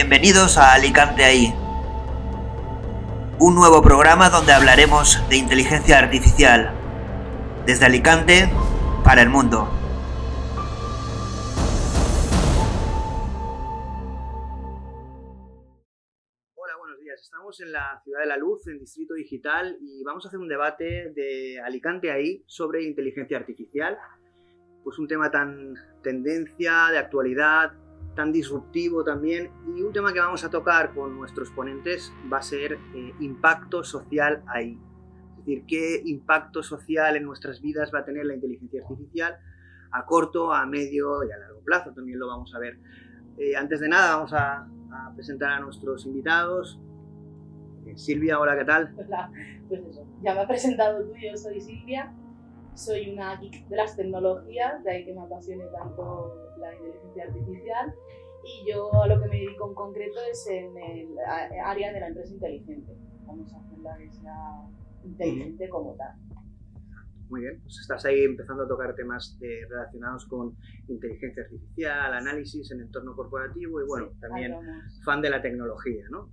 Bienvenidos a Alicante ahí. Un nuevo programa donde hablaremos de inteligencia artificial. Desde Alicante para el mundo. Hola, buenos días. Estamos en la Ciudad de la Luz, en Distrito Digital, y vamos a hacer un debate de Alicante ahí sobre inteligencia artificial. Pues un tema tan tendencia, de actualidad, tan disruptivo también. Y un tema que vamos a tocar con nuestros ponentes va a ser eh, impacto social ahí. Es decir, qué impacto social en nuestras vidas va a tener la inteligencia artificial a corto, a medio y a largo plazo. También lo vamos a ver. Eh, antes de nada, vamos a, a, presentar a nuestros invitados. Eh, Silvia, hola, ¿qué tal? Hola, pues eso, ya me ha presentado tú, yo soy Silvia, soy una geek de las tecnologías, de ahí que me apasione tanto la inteligencia artificial y yo a lo que me dedico en concreto es en el área de la empresa inteligente. Vamos a hacerla que sea inteligente como tal. Muy bien, pues estás ahí empezando a tocar temas de, relacionados con inteligencia artificial, análisis en entorno corporativo y bueno, Sí, también fan de la tecnología, ¿no?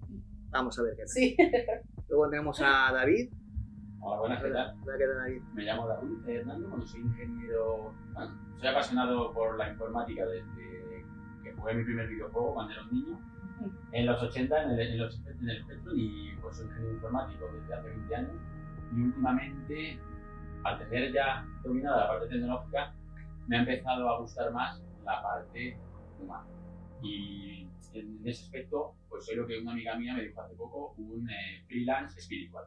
Vamos a ver qué tal. Sí, Luego tenemos a David. Hola, buenas, ¿qué tal? Hola, ¿qué tal, David? Me llamo David Hernando, bueno, soy ingeniero, bueno, soy apasionado por la informática desde que jugué mi primer videojuego cuando era un niño, en los 80 en el, en los, en el Spectrum y pues soy ingeniero informático desde hace 20 años y últimamente, al tener ya dominada la parte tecnológica, me ha empezado a gustar más la parte humana. Y en ese aspecto, pues soy lo que una amiga mía me dijo hace poco, un eh, freelance espiritual.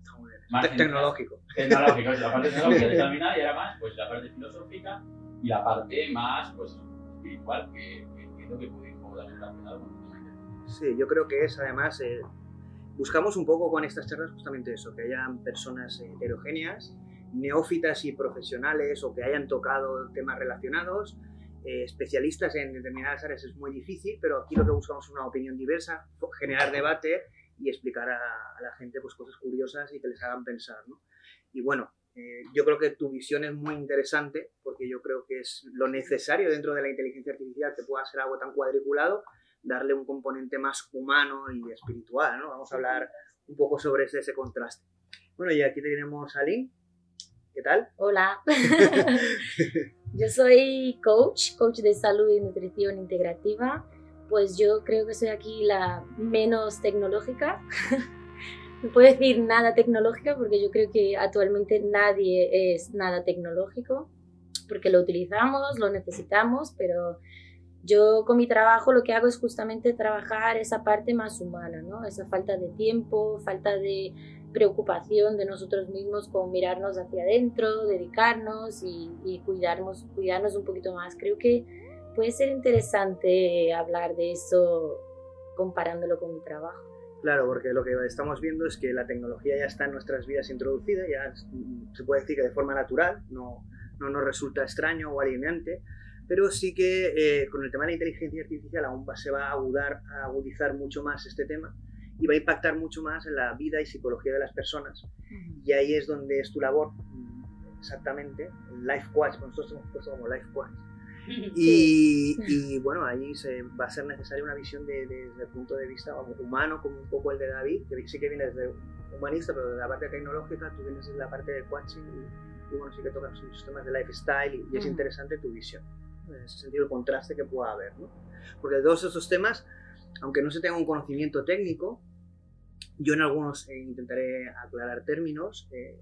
Está muy bien. Más Te- tecnológico. tecnológico, la parte tecnológica determinada y era más pues la parte filosófica y la parte más pues espiritual que, que entiendo que puede ir un poco también relacionado con. Sí, yo creo que es además, eh, buscamos un poco con estas charlas justamente eso, que hayan personas heterogéneas, neófitas y profesionales o que hayan tocado temas relacionados, eh, especialistas en determinadas áreas es muy difícil, pero aquí lo que buscamos es una opinión diversa, generar debate y explicar a, a la gente pues, cosas curiosas y que les hagan pensar. ¿no? Y bueno, eh, yo creo que tu visión es muy interesante porque yo creo que es lo necesario dentro de la inteligencia artificial que pueda ser algo tan cuadriculado darle un componente más humano y espiritual, ¿no? Vamos a hablar un poco sobre ese, ese contraste. Bueno, y aquí tenemos a Lynn. ¿Qué tal? Hola, yo soy coach, coach de salud y nutrición integrativa. Pues yo creo que soy aquí la menos tecnológica. No puedo decir nada tecnológica porque yo creo que actualmente nadie es nada tecnológico, porque lo utilizamos, lo necesitamos, pero yo con mi trabajo lo que hago es justamente trabajar esa parte más humana, ¿no? Esa falta de tiempo, falta de preocupación de nosotros mismos con mirarnos hacia adentro, dedicarnos y, y cuidarnos, cuidarnos un poquito más. Creo que puede ser interesante hablar de eso comparándolo con mi trabajo. Claro, porque lo que estamos viendo es que la tecnología ya está en nuestras vidas introducida, ya mm, se puede decir que de forma natural, no, no nos resulta extraño o alienante, pero sí que eh, con el tema de la inteligencia artificial aún va- se va a, agudar, a agudizar mucho más este tema y va a impactar mucho más en la vida y psicología de las personas. Y ahí es donde es tu labor, mm, exactamente, Life Coach, nosotros hemos puesto como Life Coach. Y, y, bueno, ahí se, va a ser necesaria una visión de- de- desde el punto de vista humano, como un poco el de David, que sí que viene desde humanista, pero de la parte tecnológica, tú vienes desde la parte de coaching y, y bueno, sí que tocas muchos temas de lifestyle y, y es interesante tu visión, en ese sentido el contraste que pueda haber, ¿no? Porque de todos estos temas, aunque no se tenga un conocimiento técnico, yo en algunos eh, intentaré aclarar términos eh,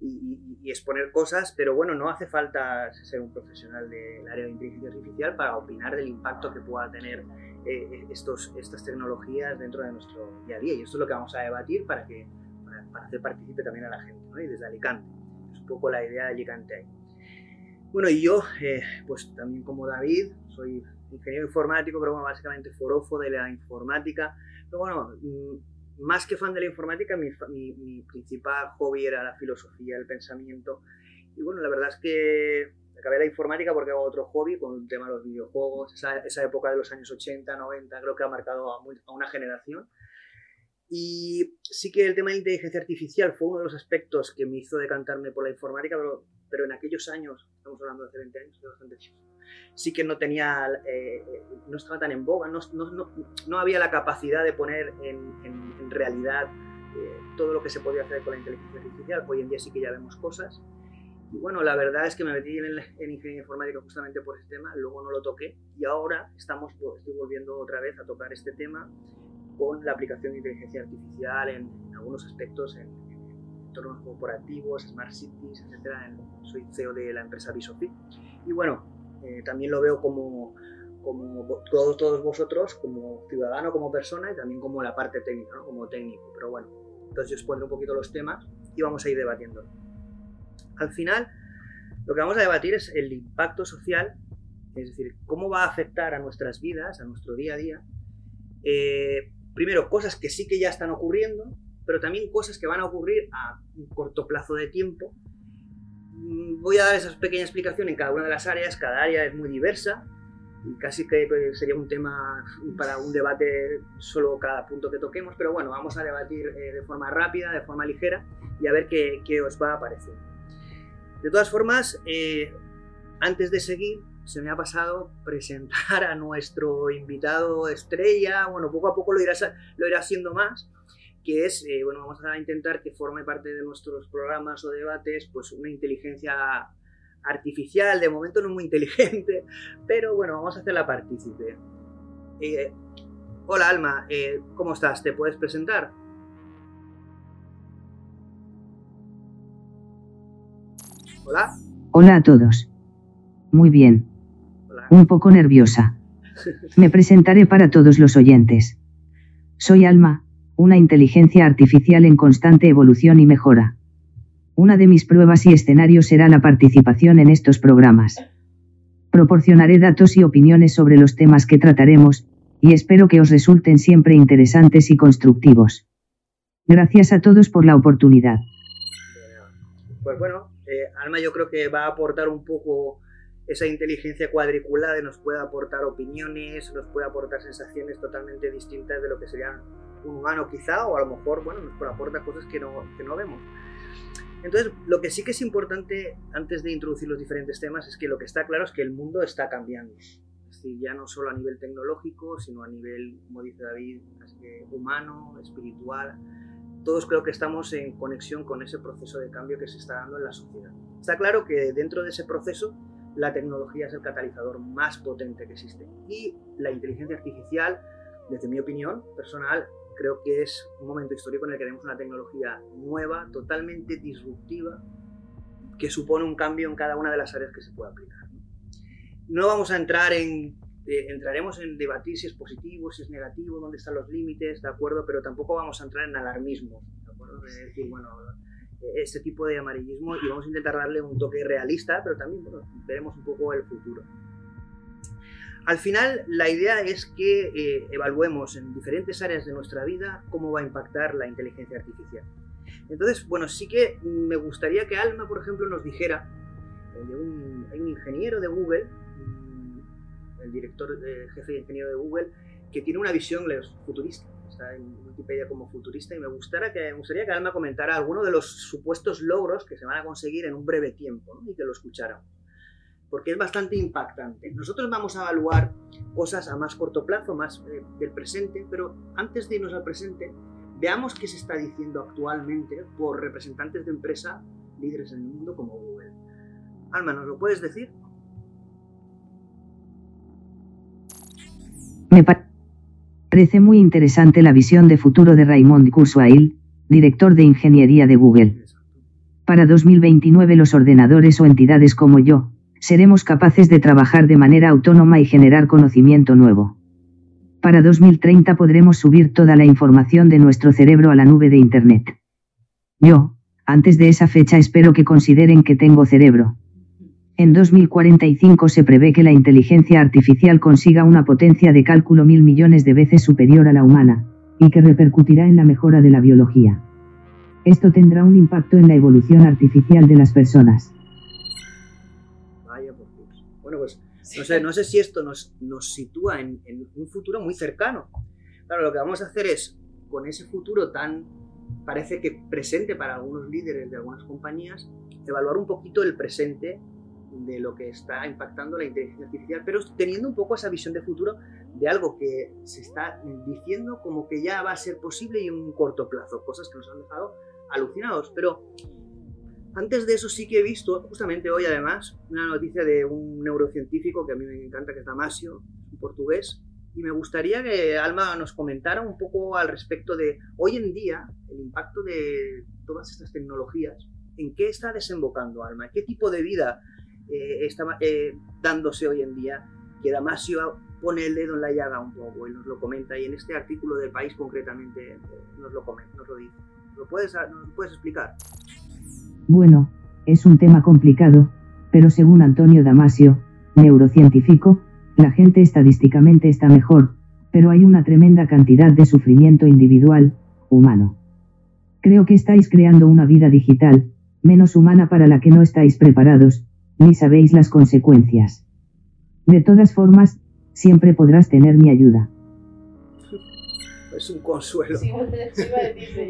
y, y- exponer cosas, pero bueno, no hace falta ser un profesional del área de inteligencia artificial para opinar del impacto que pueda tener eh, estos, estas tecnologías dentro de nuestro día a día. Y esto es lo que vamos a debatir para, que, para, para hacer partícipe también a la gente, ¿no? y desde Alicante. Es un poco la idea de Alicante ahí. Bueno, y yo, eh, pues también como David, soy ingeniero informático, pero bueno, básicamente forofo de la informática. Pero bueno, mm, más que fan de la informática, mi, mi, mi principal hobby era la filosofía, el pensamiento. Y bueno, la verdad es que acabé la informática porque hago otro hobby con el tema de los videojuegos, esa, esa época de los años 80, 90, creo que ha marcado a, muy- a una generación. Y sí que el tema de inteligencia artificial fue uno de los aspectos que me hizo decantarme por la informática, pero, pero en aquellos años, estamos hablando de hace 20 años, bastante sí que no tenía, eh, eh, no estaba tan en boga, no, no, no, había la capacidad de poner en, en, realidad eh, todo lo que se podía hacer con la inteligencia artificial. Hoy en día sí que ya vemos cosas. Y bueno, la verdad es que me metí en, en ingeniería informática justamente por este tema, luego no lo toqué y ahora estamos, estoy volviendo otra vez a tocar este tema con la aplicación de inteligencia artificial en, algunos aspectos, en, entornos corporativos, smart cities, etc. soy CEO de la empresa Visofit. Y bueno, eh, también lo veo como, como todos, todos vosotros, como ciudadano, como persona y también como la parte técnica, como técnico. Pero bueno, entonces yo os pondré un poquito los temas y vamos a ir debatiendo. Al final, lo que vamos a debatir es el impacto social, es decir, cómo va a afectar a nuestras vidas, a nuestro día a día, eh, primero, cosas que sí que ya están ocurriendo, pero también cosas que van a ocurrir a un corto plazo de tiempo. Mm, voy a dar esa pequeña explicación en cada una de las áreas, cada área es muy diversa y casi que pues, sería un tema para un debate solo cada punto que toquemos, pero bueno, vamos a debatir eh, de forma rápida, de forma ligera y a ver qué, os va a parecer. De todas formas, eh, antes de seguir, se me ha pasado presentar a nuestro invitado estrella, bueno, poco a poco lo irá, haciendo más, que es, eh, bueno, vamos a intentar que forme parte de nuestros programas o debates, pues una inteligencia artificial, de momento no muy inteligente, pero bueno, vamos a hacerla partícipe. Eh, hola Alma, eh, ¿cómo estás? ¿Te puedes presentar? Hola. Hola a todos. Muy bien un poco nerviosa. Me presentaré para todos los oyentes. Soy Alma, una inteligencia artificial en constante evolución y mejora. Una de mis pruebas y escenarios será la participación en estos programas. Proporcionaré datos y opiniones sobre los temas que trataremos, y espero que os resulten siempre interesantes y constructivos. Gracias a todos por la oportunidad. Pues bueno, eh, Alma yo creo que va a aportar un poco esa inteligencia cuadriculada nos puede aportar opiniones, nos puede aportar sensaciones totalmente distintas de lo que sería un humano quizá, o a lo mejor, bueno, nos aporta cosas que no, que no vemos. Entonces, lo que sí que es importante antes de introducir los diferentes temas es que lo que está claro es que el mundo está cambiando. Es decir, ya no solo a nivel tecnológico, sino a nivel, como dice David, humano, espiritual. Todos creo que estamos en conexión con ese proceso de cambio que se está dando en la sociedad. Está claro que dentro de ese proceso la tecnología es el catalizador más potente que existe. Y la inteligencia artificial, desde mi opinión personal, creo que es un momento histórico en el que tenemos una tecnología nueva, totalmente disruptiva, que supone un cambio en cada una de las áreas que se puede aplicar. No vamos a entrar en, eh, entraremos en debatir si es positivo, si es negativo, dónde están los límites, ¿de acuerdo? Pero tampoco vamos a entrar en alarmismo, ¿de acuerdo? De decir, bueno, este tipo de amarillismo y vamos a intentar darle un toque realista, pero también veremos un poco el futuro. Al final, la idea es que eh, evaluemos en diferentes áreas de nuestra vida cómo va a impactar la inteligencia artificial. Entonces, bueno, sí que me gustaría que Alma, por ejemplo, nos dijera, eh, un, un ingeniero de Google, mm, el director eh, jefe de ingeniero de Google, que tiene una visión futurista en Wikipedia como futurista y me, gustaría que, me gustaría que Alma comentara alguno de los supuestos logros que se van a conseguir en un breve tiempo y que lo escucháramos. Porque es bastante impactante. Nosotros vamos a evaluar cosas a más corto plazo, más eh, del presente, pero antes de irnos al presente, veamos qué se está diciendo actualmente por representantes de empresa líderes en el mundo como Google. Alma, ¿nos lo puedes decir? Me parece Parece muy interesante la visión de futuro de Raymond Kurzweil, director de ingeniería de Google. Para 2029 los ordenadores o entidades como yo, seremos capaces de trabajar de manera autónoma y generar conocimiento nuevo. Para 2030 podremos subir toda la información de nuestro cerebro a la nube de Internet. Yo, antes de esa fecha espero que consideren que tengo cerebro. En 2045 se prevé que la inteligencia artificial consiga una potencia de cálculo mil millones de veces superior a la humana, y que repercutirá en la mejora de la biología. Esto tendrá un impacto en la evolución artificial de las personas. Vaya por Dios. Bueno, pues no sé, no sé si esto nos, nos sitúa en, en un futuro muy cercano. Claro, lo que vamos a hacer es con ese futuro tan, parece que presente para algunos líderes de algunas compañías, evaluar un poquito el presente de lo que está impactando la inteligencia artificial, pero teniendo un poco esa visión de futuro de algo que se está diciendo como que ya va a ser posible y en un corto plazo, cosas que nos han dejado alucinados. Pero antes de eso sí que he visto, justamente hoy además, una noticia de un neurocientífico que a mí me encanta, que es Damasio, un portugués, y me gustaría que Alma nos comentara un poco al respecto de hoy en día el impacto de todas estas tecnologías, en qué está desembocando Alma, qué tipo de vida eh, está eh, dándose hoy en día, que Damasio pone el dedo en la llaga un poco y nos lo comenta, y en este artículo del país concretamente eh, nos lo comenta, nos lo dice. ¿Lo puedes, ¿Nos lo puedes explicar? Bueno, es un tema complicado, pero según Antonio Damasio, neurocientífico, la gente estadísticamente está mejor, pero hay una tremenda cantidad de sufrimiento individual, humano. Creo que estáis creando una vida digital, menos humana para la que no estáis preparados, ni sabéis las consecuencias. De todas formas, siempre podrás tener mi ayuda. Es un consuelo.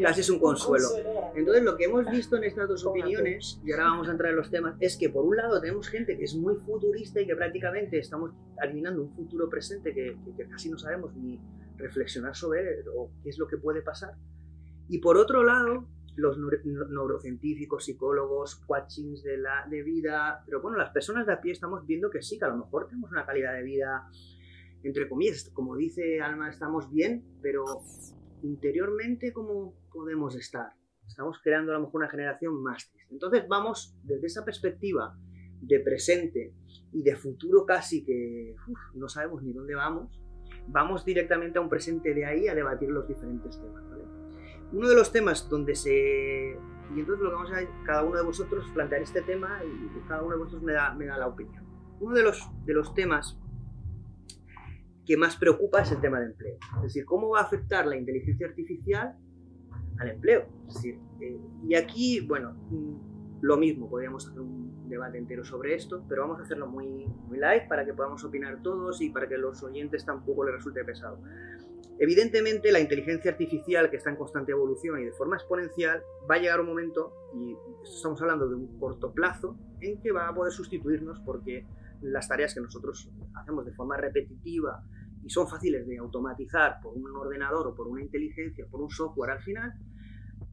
Casi es un consuelo. Entonces, lo que hemos visto en estas dos opiniones, y ahora vamos a entrar en los temas, es que por un lado tenemos gente que es muy futurista y que prácticamente estamos adivinando un futuro presente que, casi no sabemos ni reflexionar sobre o qué es lo que puede pasar. Y por otro lado, los neurocientíficos, psicólogos, coachings de, la, de vida, pero bueno, las personas de a pie estamos viendo que sí, que a lo mejor tenemos una calidad de vida, entre comillas, como dice Alma, estamos bien, pero interiormente, ¿cómo podemos estar? Estamos creando a lo mejor una generación más triste. Entonces vamos desde esa perspectiva de presente y de futuro casi que no sabemos ni dónde vamos, vamos directamente a un presente de ahí a debatir los diferentes temas uno de los temas donde se... Y entonces lo que vamos a cada uno de vosotros plantear este tema y cada uno de vosotros me da, me da la opinión. Uno de los, de los temas que más preocupa es el tema de empleo. Es decir, cómo va a afectar la inteligencia artificial al empleo. Es decir, eh, y aquí, bueno, lo mismo, podríamos hacer un debate entero sobre esto, pero vamos a hacerlo muy, muy light para que podamos opinar todos y para que los oyentes tampoco les resulte pesado. Evidentemente, la inteligencia artificial, que está en constante evolución y de forma exponencial, va a llegar un momento, y estamos hablando de un corto plazo, en que va a poder sustituirnos porque las tareas que nosotros hacemos de forma repetitiva y son fáciles de automatizar por un ordenador o por una inteligencia, por un software al final,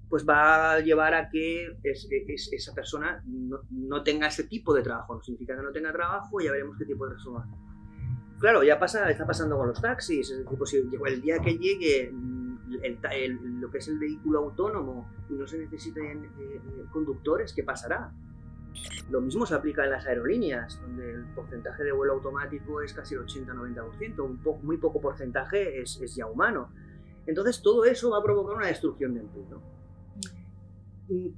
pues va a llevar a que esa persona no, tenga ese tipo de trabajo. No significa que no tenga trabajo, ya veremos qué tipo de trabajo claro, ya pasa, está pasando con los taxis. Es decir, pues el día que llegue mm, lo que es el vehículo autónomo y no se necesiten eh, eh, conductores, ¿qué pasará? Lo mismo se aplica en las aerolíneas, donde el porcentaje de vuelo automático es casi el 80-90%, un muy poco porcentaje es, ya humano. Entonces todo eso va a provocar una destrucción de empleo.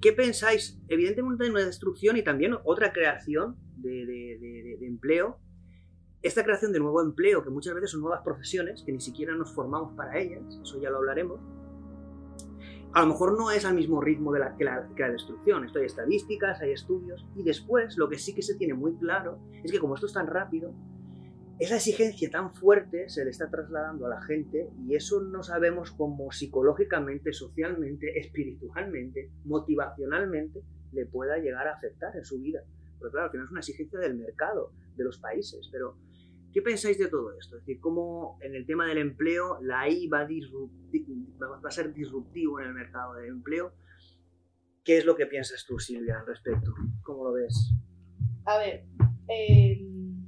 ¿Qué pensáis? Evidentemente una destrucción y también otra creación de empleo esta creación de nuevo empleo, que muchas veces son nuevas profesiones, que ni siquiera nos formamos para ellas, eso ya lo hablaremos, a lo mejor no es al mismo ritmo de la, que, la, destrucción. Esto hay estadísticas, hay estudios, y después lo que sí que se tiene muy claro es que como esto es tan rápido, esa exigencia tan fuerte se le está trasladando a la gente y eso no sabemos cómo psicológicamente, socialmente, espiritualmente, motivacionalmente le pueda llegar a afectar en su vida. Porque claro, al final es una exigencia del mercado, de los países, pero ¿Qué pensáis de todo esto? Es decir, cómo en el tema del empleo la AI va a, ser disruptivo en el mercado del empleo. ¿Qué es lo que piensas tú, Silvia, al respecto? ¿Cómo lo ves? A ver, em,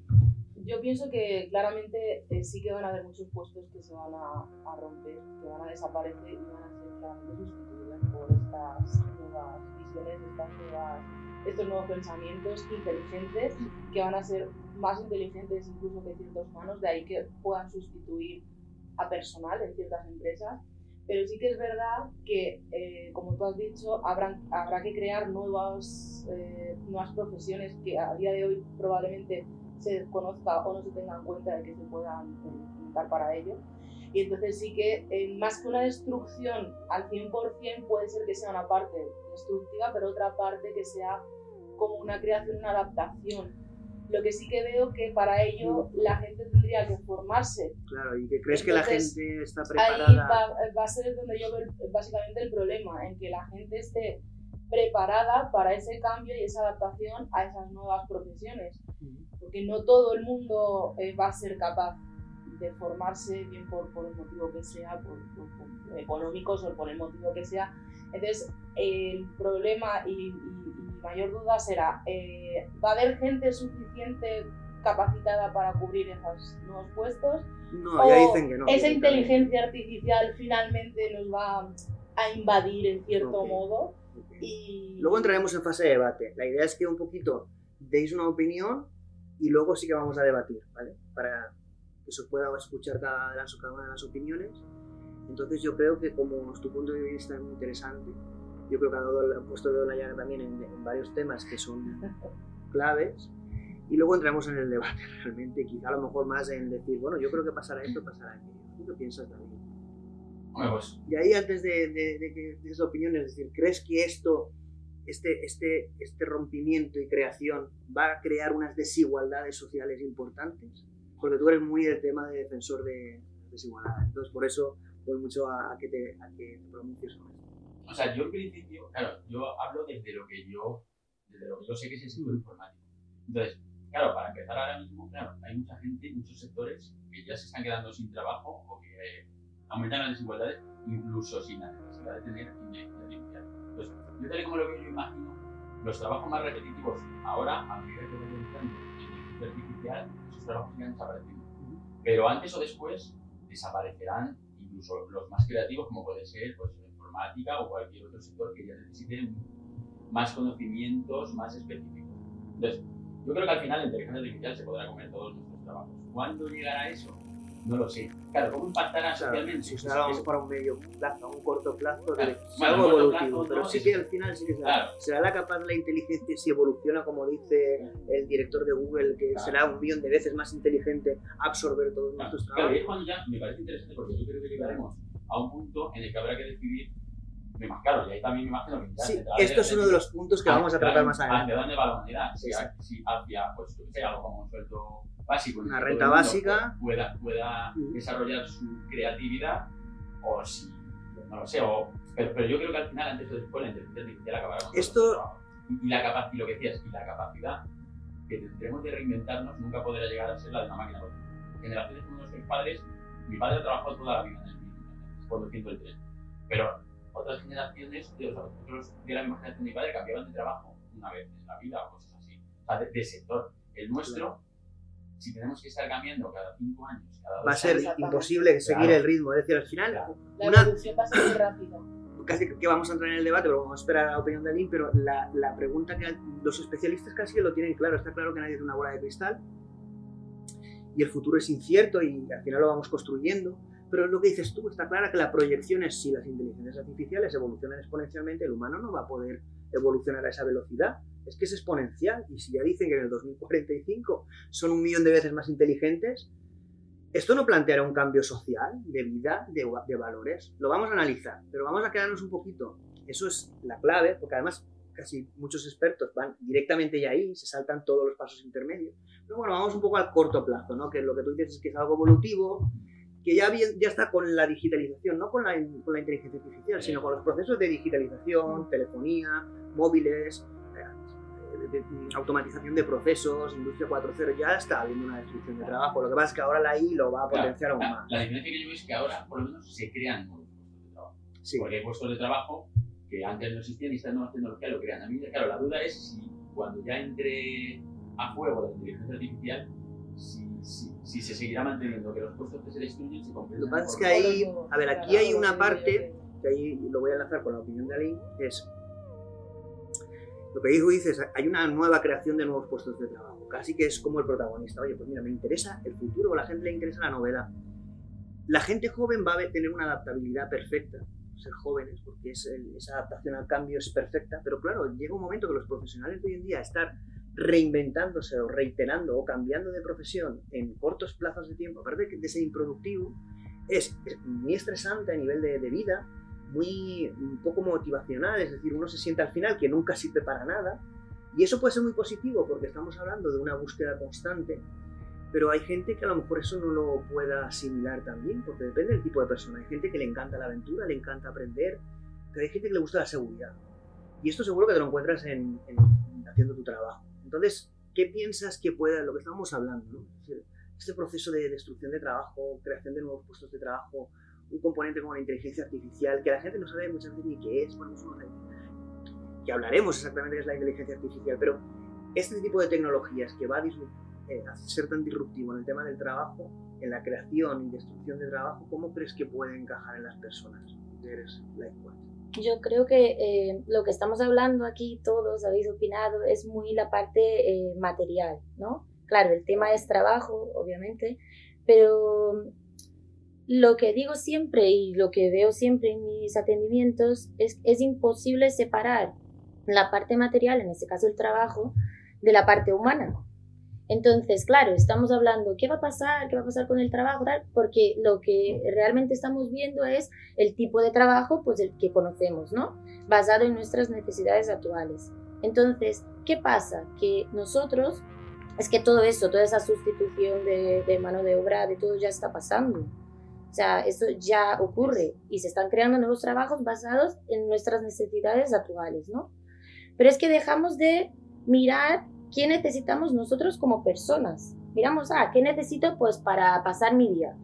yo pienso que claramente eh, sí que van a haber muchos puestos que se van a, romper, que van a desaparecer y van a ser claramente sustituidos por estas nuevas visiones, estas nuevas estos nuevos pensamientos inteligentes que van a ser más inteligentes incluso que ciertos humanos, de ahí que puedan sustituir a personal en ciertas empresas. Pero sí que es verdad que, eh, como tú has dicho, habrá, habrá que crear nuevas, eh, nuevas profesiones que a día de hoy probablemente se conozca o no se tenga en cuenta de que se puedan implementar para ello. Y entonces sí que eh, más que una destrucción al 100% puede ser que sea una parte destructiva, pero otra parte que sea como una creación, una adaptación Lo que sí que veo que para ello la gente tendría que formarse. Claro, y que crees que la Entonces, gente está Ahí preparada. va, va a ser donde yo veo básicamente el problema, en que la gente esté preparada para ese cambio y esa adaptación a esas nuevas profesiones. Porque no todo el mundo eh, va a ser capaz de formarse, bien por, por el motivo que sea, por, por- por económicos o por el motivo que sea. Entonces, el problema y, mi mayor duda será, eh, ¿va a haber gente suficiente capacitada para cubrir esos nuevos puestos? No, ya dicen que no. esa inteligencia artificial finalmente nos va a invadir en cierto Ok. modo Ok. y Luego entraremos en fase de debate. La idea es que un poquito deis una opinión y luego sí que vamos a debatir, ¿vale? Para que se pueda escuchar cada, de las, cada una de las opiniones. Entonces yo creo que como tu punto de vista es muy interesante, yo creo que ha, dado, ha puesto el dedo en la llaga también en, en varios temas que son claves. Y luego entramos en el debate realmente, quizá a lo mejor más en decir, bueno, yo creo que pasará esto, pasará aquello. ¿Tú qué piensas, David? Hombre, pues Y ahí antes de, de, de que des la opinión, es decir, ¿crees que esto, este, este, este rompimiento y creación va a crear unas desigualdades sociales importantes? Porque tú eres muy el tema de defensor de desigualdades, entonces por eso voy mucho a, a que, te, a que te pronuncies sobre esto. O sea, yo en principio, claro, yo hablo desde lo que yo, desde lo que yo sé que es el sector informático. Entonces, claro, para empezar ahora mismo, claro, hay mucha gente, muchos sectores que ya se están quedando sin trabajo o que eh, aumentan las desigualdades, incluso sin la necesidad de tener inteligencia artificial. Entonces, yo tal y como lo que yo imagino, los trabajos más repetitivos ahora, a medida que vaya entrando en inteligencia artificial, esos trabajos irán desapareciendo. Pero antes o después desaparecerán incluso los más creativos, como puede ser pues, la informática o cualquier otro sector que ya necesite más conocimientos más específicos. Entonces, yo creo que al final la inteligencia artificial se podrá comer todos nuestros trabajos. ¿Cuándo llegará eso? No lo sé. Claro, ¿cómo impactará Claro, socialmente? si Pues será es- para un medio plazo, a un corto plazo, Claro. de- Bueno, algo corto evolutivo, plazo, pero ¿no? sí que al final sí que será, Claro. será la capaz la inteligencia si evoluciona como dice el director de Google, que Claro. será un millón de veces más inteligente absorber todos Claro, nuestros claro, y trabajos. es cuando ya me parece interesante porque yo creo que llegaremos a un punto en el que habrá que decidir, me imagino, claro, y ahí también me imagino que Sí, esto es uno de los puntos que hacia- vamos a tratar más ¿Hacia adelante. dónde va la humanidad? Si, hacia, pues, sé, algo como un sueldo básico. Una renta básica. Pueda, pueda desarrollar su creatividad, o si, no lo sé, o, pero, pero yo creo que al final, antes o después, la inteligencia artificial acabará con Esto- los y, y la capa- y lo que decías, y la capacidad que tendremos de reinventarnos nunca podrá llegar a ser la de una máquina. Generaciones como nuestros padres, mi padre ha trabajado toda la vida en el conduciendo el tren. Pero otras generaciones, de, otros de la misma generación de mi padre, cambiaban de trabajo una vez en la vida o cosas así. O sea, de, de sector. El nuestro, si tenemos que estar cambiando cada cinco años, cada dos Va a ser años, imposible seguir Claro. el ritmo. Es decir, al final, Claro. la una- evolución va a ser muy rápida. casi que vamos a entrar en el debate, pero vamos a esperar a la opinión de Lynn, pero la, la pregunta que los especialistas casi que lo tienen claro, está claro que nadie es una bola de cristal y el futuro es incierto y al final lo vamos construyendo, pero lo que dices tú, está clara que la proyección es si las inteligencias artificiales evolucionan exponencialmente, el humano no va a poder evolucionar a esa velocidad, es que es exponencial y si ya dicen que en el 2045 son un millón de veces más inteligentes, esto no planteará un cambio social, de vida, de, de valores. Lo vamos a analizar, pero vamos a quedarnos un poquito. Eso es la clave, porque además casi muchos expertos van directamente ya ahí, se saltan todos los pasos intermedios. Pero bueno, vamos un poco al corto plazo, ¿no? Que lo que tú dices es que es algo evolutivo, que ya, ya está con la digitalización, no con la, con la inteligencia artificial, sino con los procesos de digitalización, telefonía, móviles, de- de- automatización de procesos, industria 4.0, ya está habiendo una destrucción de trabajo. Lo que pasa es que ahora la I lo va a Claro, potenciar aún la, más. la diferencia que yo veo es que ahora, por lo menos, se crean nuevos puestos de trabajo. Sí. Porque hay puestos de trabajo que antes no existían y estas nuevas tecnologías lo crean. A mí, claro, la duda es si cuando ya entre a fuego la inteligencia artificial, si, si, si se seguirá manteniendo, que los puestos que se destruyen se Lo compensan. que pasa es que ahí, a ver, aquí hay una parte que ahí lo voy a enlazar con la opinión de Aline, es lo que dijo dices, hay una nueva creación de nuevos puestos de trabajo, casi que es como el protagonista, oye, pues mira, me interesa el futuro, a la gente le interesa la novedad. La gente joven va a tener una adaptabilidad perfecta, ser jóvenes, porque es el- esa adaptación al cambio es perfecta, pero claro, llega un momento que los profesionales de hoy en día están reinventándose o reiterando o cambiando de profesión en cortos plazos de tiempo, aparte de ser improductivo, es, es muy estresante a nivel de, de vida, muy un poco motivacional, es decir, uno se siente al final que nunca sirve para nada Y eso puede ser muy positivo porque estamos hablando de una búsqueda constante, pero hay gente que a lo mejor eso no lo pueda asimilar también, porque depende del tipo de persona. Hay gente que le encanta la aventura, le encanta aprender, pero hay gente que le gusta la seguridad. Y esto seguro que te lo encuentras en, haciendo tu trabajo. Entonces, ¿qué piensas que pueda, lo que estábamos hablando, este proceso de destrucción de trabajo, creación de nuevos puestos de trabajo, un componente como la inteligencia artificial, que la gente no sabe muchas veces ni qué es, bueno, que hablaremos exactamente qué es la inteligencia artificial, pero este tipo de tecnologías que va a, eh, ser tan disruptivo en el tema del trabajo, en la creación y destrucción de trabajo, ¿cómo crees que puede encajar en las personas? Eres Yo creo que eh, lo que estamos hablando aquí, todos habéis opinado, es muy la parte eh, material, ¿no? Claro, el tema es trabajo, obviamente, pero lo que digo siempre y lo que veo siempre en mis atendimientos es es imposible separar la parte material, en este caso el trabajo, de la parte humana. Entonces, claro, estamos hablando, ¿qué va a pasar? ¿Qué va a pasar con el trabajo? Porque lo que realmente estamos viendo es el tipo de trabajo, pues el que conocemos, ¿no? Basado en nuestras necesidades actuales. Entonces, ¿qué pasa? Que nosotros, es que todo eso, toda esa sustitución de, de mano de obra, de todo ya está pasando. O sea, eso ya ocurre y se están creando nuevos trabajos basados en nuestras necesidades actuales, ¿no? Pero es que dejamos de mirar qué necesitamos nosotros como personas. Miramos, ah, ¿qué necesito? Pues para pasar mi día.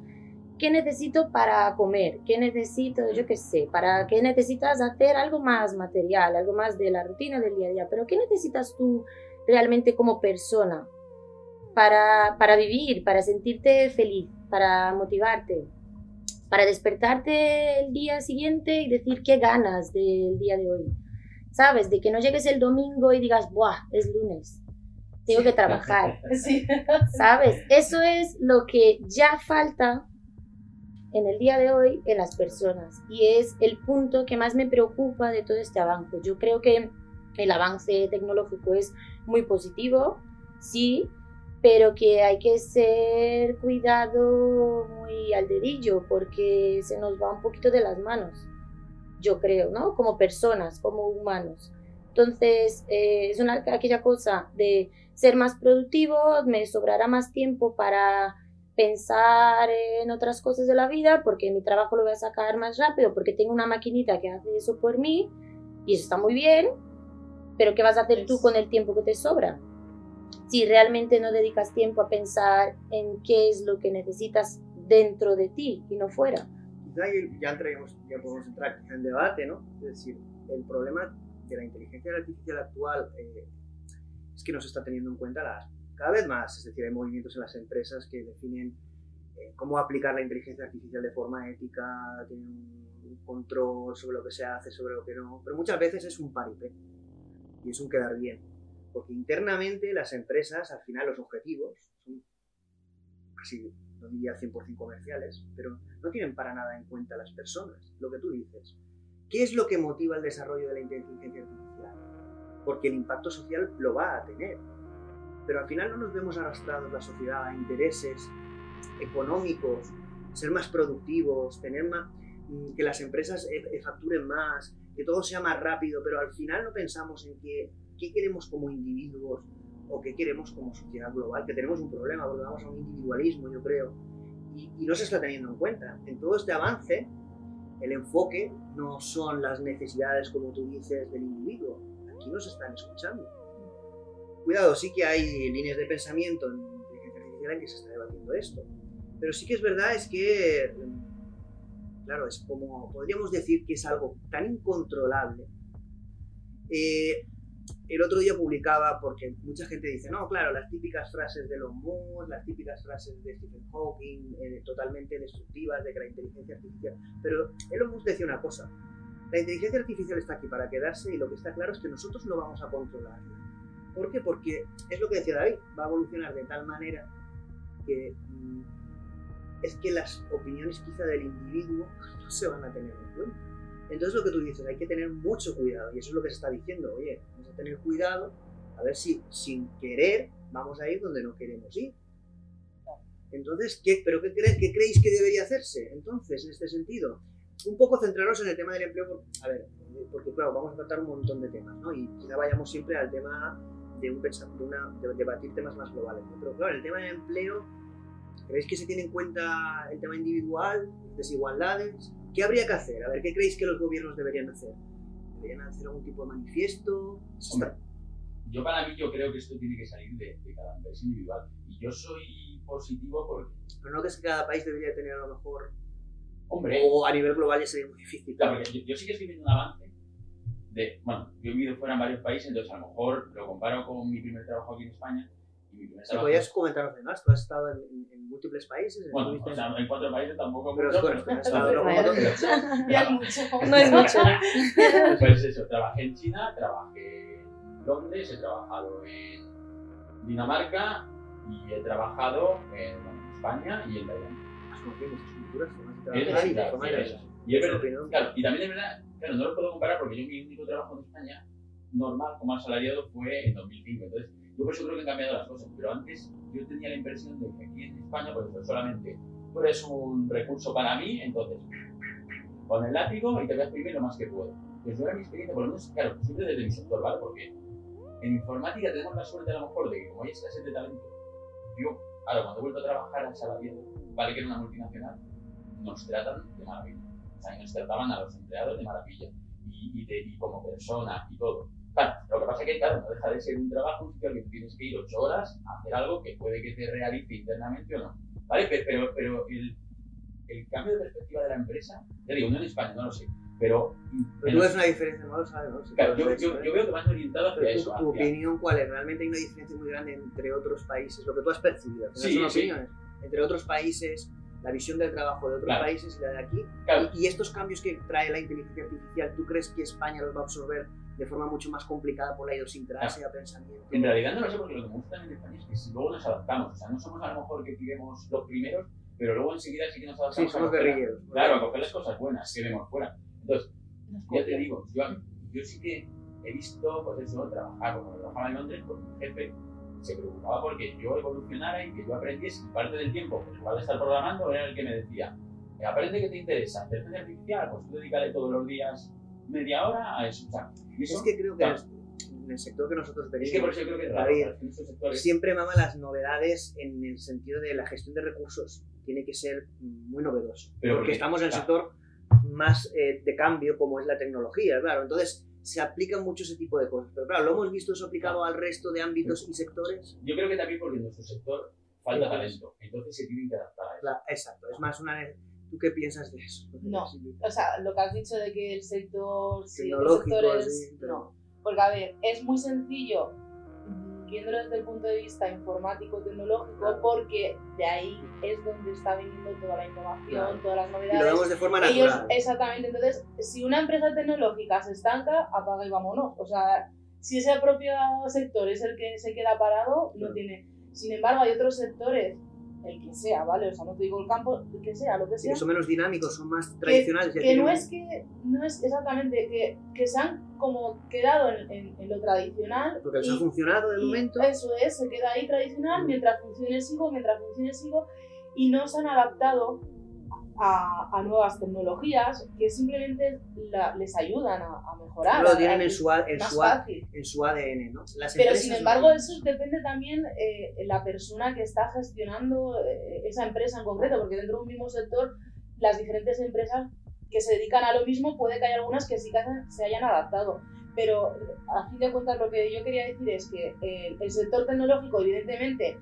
¿Qué necesito para comer? ¿Qué necesito, yo qué sé, para qué necesitas hacer algo más material, algo más de la rutina del día a día? Pero ¿qué necesitas tú realmente como persona para, para vivir, para sentirte feliz, para motivarte? Para despertarte el día siguiente y decir qué ganas del día de hoy. ¿Sabes? De que no llegues el domingo y digas, ¡buah! Es lunes. Tengo que trabajar. ¿Sabes? Eso es lo que ya falta en el día de hoy en las personas y es el punto que más me preocupa de todo este avance. Yo creo que el avance tecnológico es muy positivo, sí, pero que hay que ser cuidado muy al dedillo porque se nos va un poquito de las manos, yo creo, ¿no? Como personas, como humanos. Entonces, eh, es una, aquella cosa de ser más productivo, me sobrará más tiempo para pensar en otras cosas de la vida porque mi trabajo lo voy a sacar más rápido porque tengo una maquinita que hace eso por mí y eso está muy bien, pero ¿qué vas a hacer tú con el tiempo que te sobra? Si realmente no dedicas tiempo a pensar en qué es lo que necesitas dentro de ti y no fuera. Ya, ya, ya podemos entrar en debate, ¿no? Es decir, el problema de la inteligencia artificial actual eh, es que no se está teniendo en cuenta las, cada vez más, es decir, hay movimientos en las empresas que definen eh, cómo aplicar la inteligencia artificial de forma ética, tienen un control sobre lo que se hace, sobre lo que no, pero muchas veces es un paripé y es un quedar bien porque internamente las empresas, al final los objetivos son casi, no diría 100% comerciales, pero no tienen para nada en cuenta las personas, lo que tú dices. ¿Qué es lo que motiva el desarrollo de la inteligencia artificial? Porque el impacto social lo va a tener. Pero al final no nos vemos arrastrados la sociedad a intereses económicos, ser más productivos, tener más, que las empresas e, e, facturen más, que todo sea más rápido, pero al final no pensamos en que qué queremos como individuos o qué queremos como sociedad global, que tenemos un problema, porque vamos a un individualismo, yo creo, y, no se está teniendo en cuenta. En todo este avance, el enfoque no son las necesidades, como tú dices, del individuo. Aquí nos están escuchando. Cuidado, sí que hay líneas de pensamiento en que se está debatiendo esto. Pero sí que es verdad, es que, claro, es como, podríamos decir que es algo tan incontrolable. Eh, el otro día publicaba, porque mucha gente dice, no, claro, las típicas frases de Elon Musk, las típicas frases de Stephen Hawking, eh, totalmente destructivas de que la inteligencia artificial. Pero Elon Musk decía una cosa, la inteligencia artificial está aquí para quedarse y lo que está claro es que nosotros no vamos a controlarla. ¿Por qué? Porque es lo que decía David, va a evolucionar de tal manera que mm, es que las opiniones quizá del individuo no se van a tener en cuenta. Entonces lo que tú dices, hay que tener mucho cuidado y eso es lo que se está diciendo, oye, tener cuidado, a ver si sin querer vamos a ir donde no queremos ir. Entonces, ¿qué, ¿pero qué, qué creéis que debería hacerse entonces en este sentido? Un poco centraros en el tema del empleo, a ver, porque claro, vamos a tratar un montón de temas, ¿no? Y quizá vayamos siempre al tema de, un de, una, de debatir temas más globales. ¿no? Pero claro, el tema del empleo, ¿creéis que se tiene en cuenta el tema individual, desigualdades? ¿Qué habría que hacer? A ver, ¿qué creéis que los gobiernos deberían hacer? ¿Deberían hacer algún tipo de manifiesto? Hombre, yo para mí yo creo que esto tiene que salir de, de cada empresa individual. Y yo soy positivo porque... Pero no que es que cada país debería tener a lo mejor... Hombre, O a nivel global ya sería muy difícil. Claro, porque yo, yo sí que estoy viendo un avance de, bueno, yo he vivido fuera en varios países, entonces a lo mejor lo comparo con mi primer trabajo aquí en España y mi primer ¿Se trabajo... podías comentarnos de más? ¿Tú has estado en, en- en múltiples países? Bueno, ¿Estuviste o sea, en cuatro países tampoco Pero mucho, bueno, pero- has estado en mucho. No es mucho. Pues eso, trabajé en China, trabajé en Londres, he trabajado en Dinamarca y he trabajado en, bueno, en España y en Tailandia. Has conocido muchas culturas, formas de trabajar y formas de-. Y, es Su verdad- opinión. claro, y también es verdad, claro, no lo puedo comparar porque yo mi único trabajo en España normal como asalariado fue en 2005. Entonces, yo por eso creo que han cambiado las cosas. Pero antes yo tenía la impresión de que aquí en España, pues solamente tú eres un recurso para mí, entonces con el látigo y te voy a exprimir lo más que puedo. Yo era mi experiencia, por lo menos, claro, siempre desde mi sector, ¿vale? Porque en informática tenemos la suerte a lo mejor de que como hay escasez de talento, yo, ahora cuando he vuelto a trabajar asalariado, vale que era una multinacional, nos tratan de maravilla. O sea, nos trataban a los empleados de maravilla. Y, y, de- y como persona y todo. Claro, lo que pasa es que, claro, no deja de ser un trabajo, un sitio al que tienes que ir ocho horas a hacer algo que puede que te realice internamente o no. ¿Vale? Pero, pero, el, el cambio de perspectiva de la empresa, ya digo, no en España, no lo sé, pero... Pero tú ves una diferencia, no lo sabes, ¿no? Si claro, yo, ves, yo, ¿eh? yo veo que van orientados hacia eso. tu, hacia- opinión, ¿cuál es? Realmente hay una diferencia muy grande entre otros países, lo que tú has percibido. Sí, son sí. opiniones. Entre otros países, la visión del trabajo de otros Claro. países y la de aquí. Claro, Y, y estos cambios que trae la inteligencia artificial, ¿tú crees que España los va a absorber de forma mucho más complicada por la idiosincrasia, pensamiento? En realidad no lo sé porque lo que me gusta también de España es que si luego nos adaptamos. O sea, no somos a lo mejor que tiremos los primeros, pero luego enseguida sí que nos Sí, adaptamos. a somos guerrilleros. Claro, a coger las cosas buenas que vemos fuera. Entonces, ya te digo, yo, yo sí que he visto, pues eso, trabajar, cuando trabajaba en Londres, pues mi jefe se preocupaba porque yo evolucionara y que yo aprendiese. Y parte del tiempo, pues igual de estar programando, era el que me decía, "Eh, aprende que te interesa, inteligencia artificial, pues tú dedícale todos los días media hora a eso. O sea, eso Es que creo que Claro. en el sector que nosotros es que por eso creo que David, sectores... siempre mama las novedades en el sentido de la gestión de recursos. Tiene que ser muy novedoso. Pero porque porque- estamos en el claro. sector más eh, de cambio como es la tecnología, claro. Entonces se aplican mucho ese tipo de cosas. Pero claro, lo hemos visto eso aplicado al resto de ámbitos y sectores. Yo creo que también porque en nuestro sector falta talento, entonces se tienen que adaptar a eso. Claro, exacto, es más una... ¿Tú qué piensas de eso? No. O sea, lo que has dicho de que el sector, sí, Tecnológico, pero- no. Porque, a ver, es muy sencillo mm, viéndolo desde el punto de vista informático-tecnológico, Claro. porque de ahí es donde está viniendo toda la innovación, Claro. todas las Y lo novedades. vemos de forma Ellos, natural. exactamente, entonces, si una empresa tecnológica se estanca, apaga y vámonos. O sea, si ese propio sector es el que se queda parado, no Claro. tiene. Sin embargo, hay otros sectores, el que sea, ¿vale? O sea, no te digo el campo, el que sea, lo que sea que son menos dinámicos, son más tradicionales. que no es que no es exactamente que, que se han como quedado en, en- en lo tradicional Porque les ha funcionado de momento. eso es se queda ahí tradicional Mm. mientras funcione sigo mientras funcione sigo y no se han adaptado a, a nuevas tecnologías que simplemente la- les ayudan a, a mejorar Lo tienen en su, en, su en su ADN, ¿no? Las pero sin embargo, eso depende también eh, la persona que está gestionando eh, esa empresa en concreto, porque dentro de un mismo sector, las diferentes empresas que se dedican a lo mismo, puede que haya algunas que sí que se hayan adaptado. Pero a fin de cuentas, lo que yo quería decir es que eh, el sector tecnológico, evidentemente,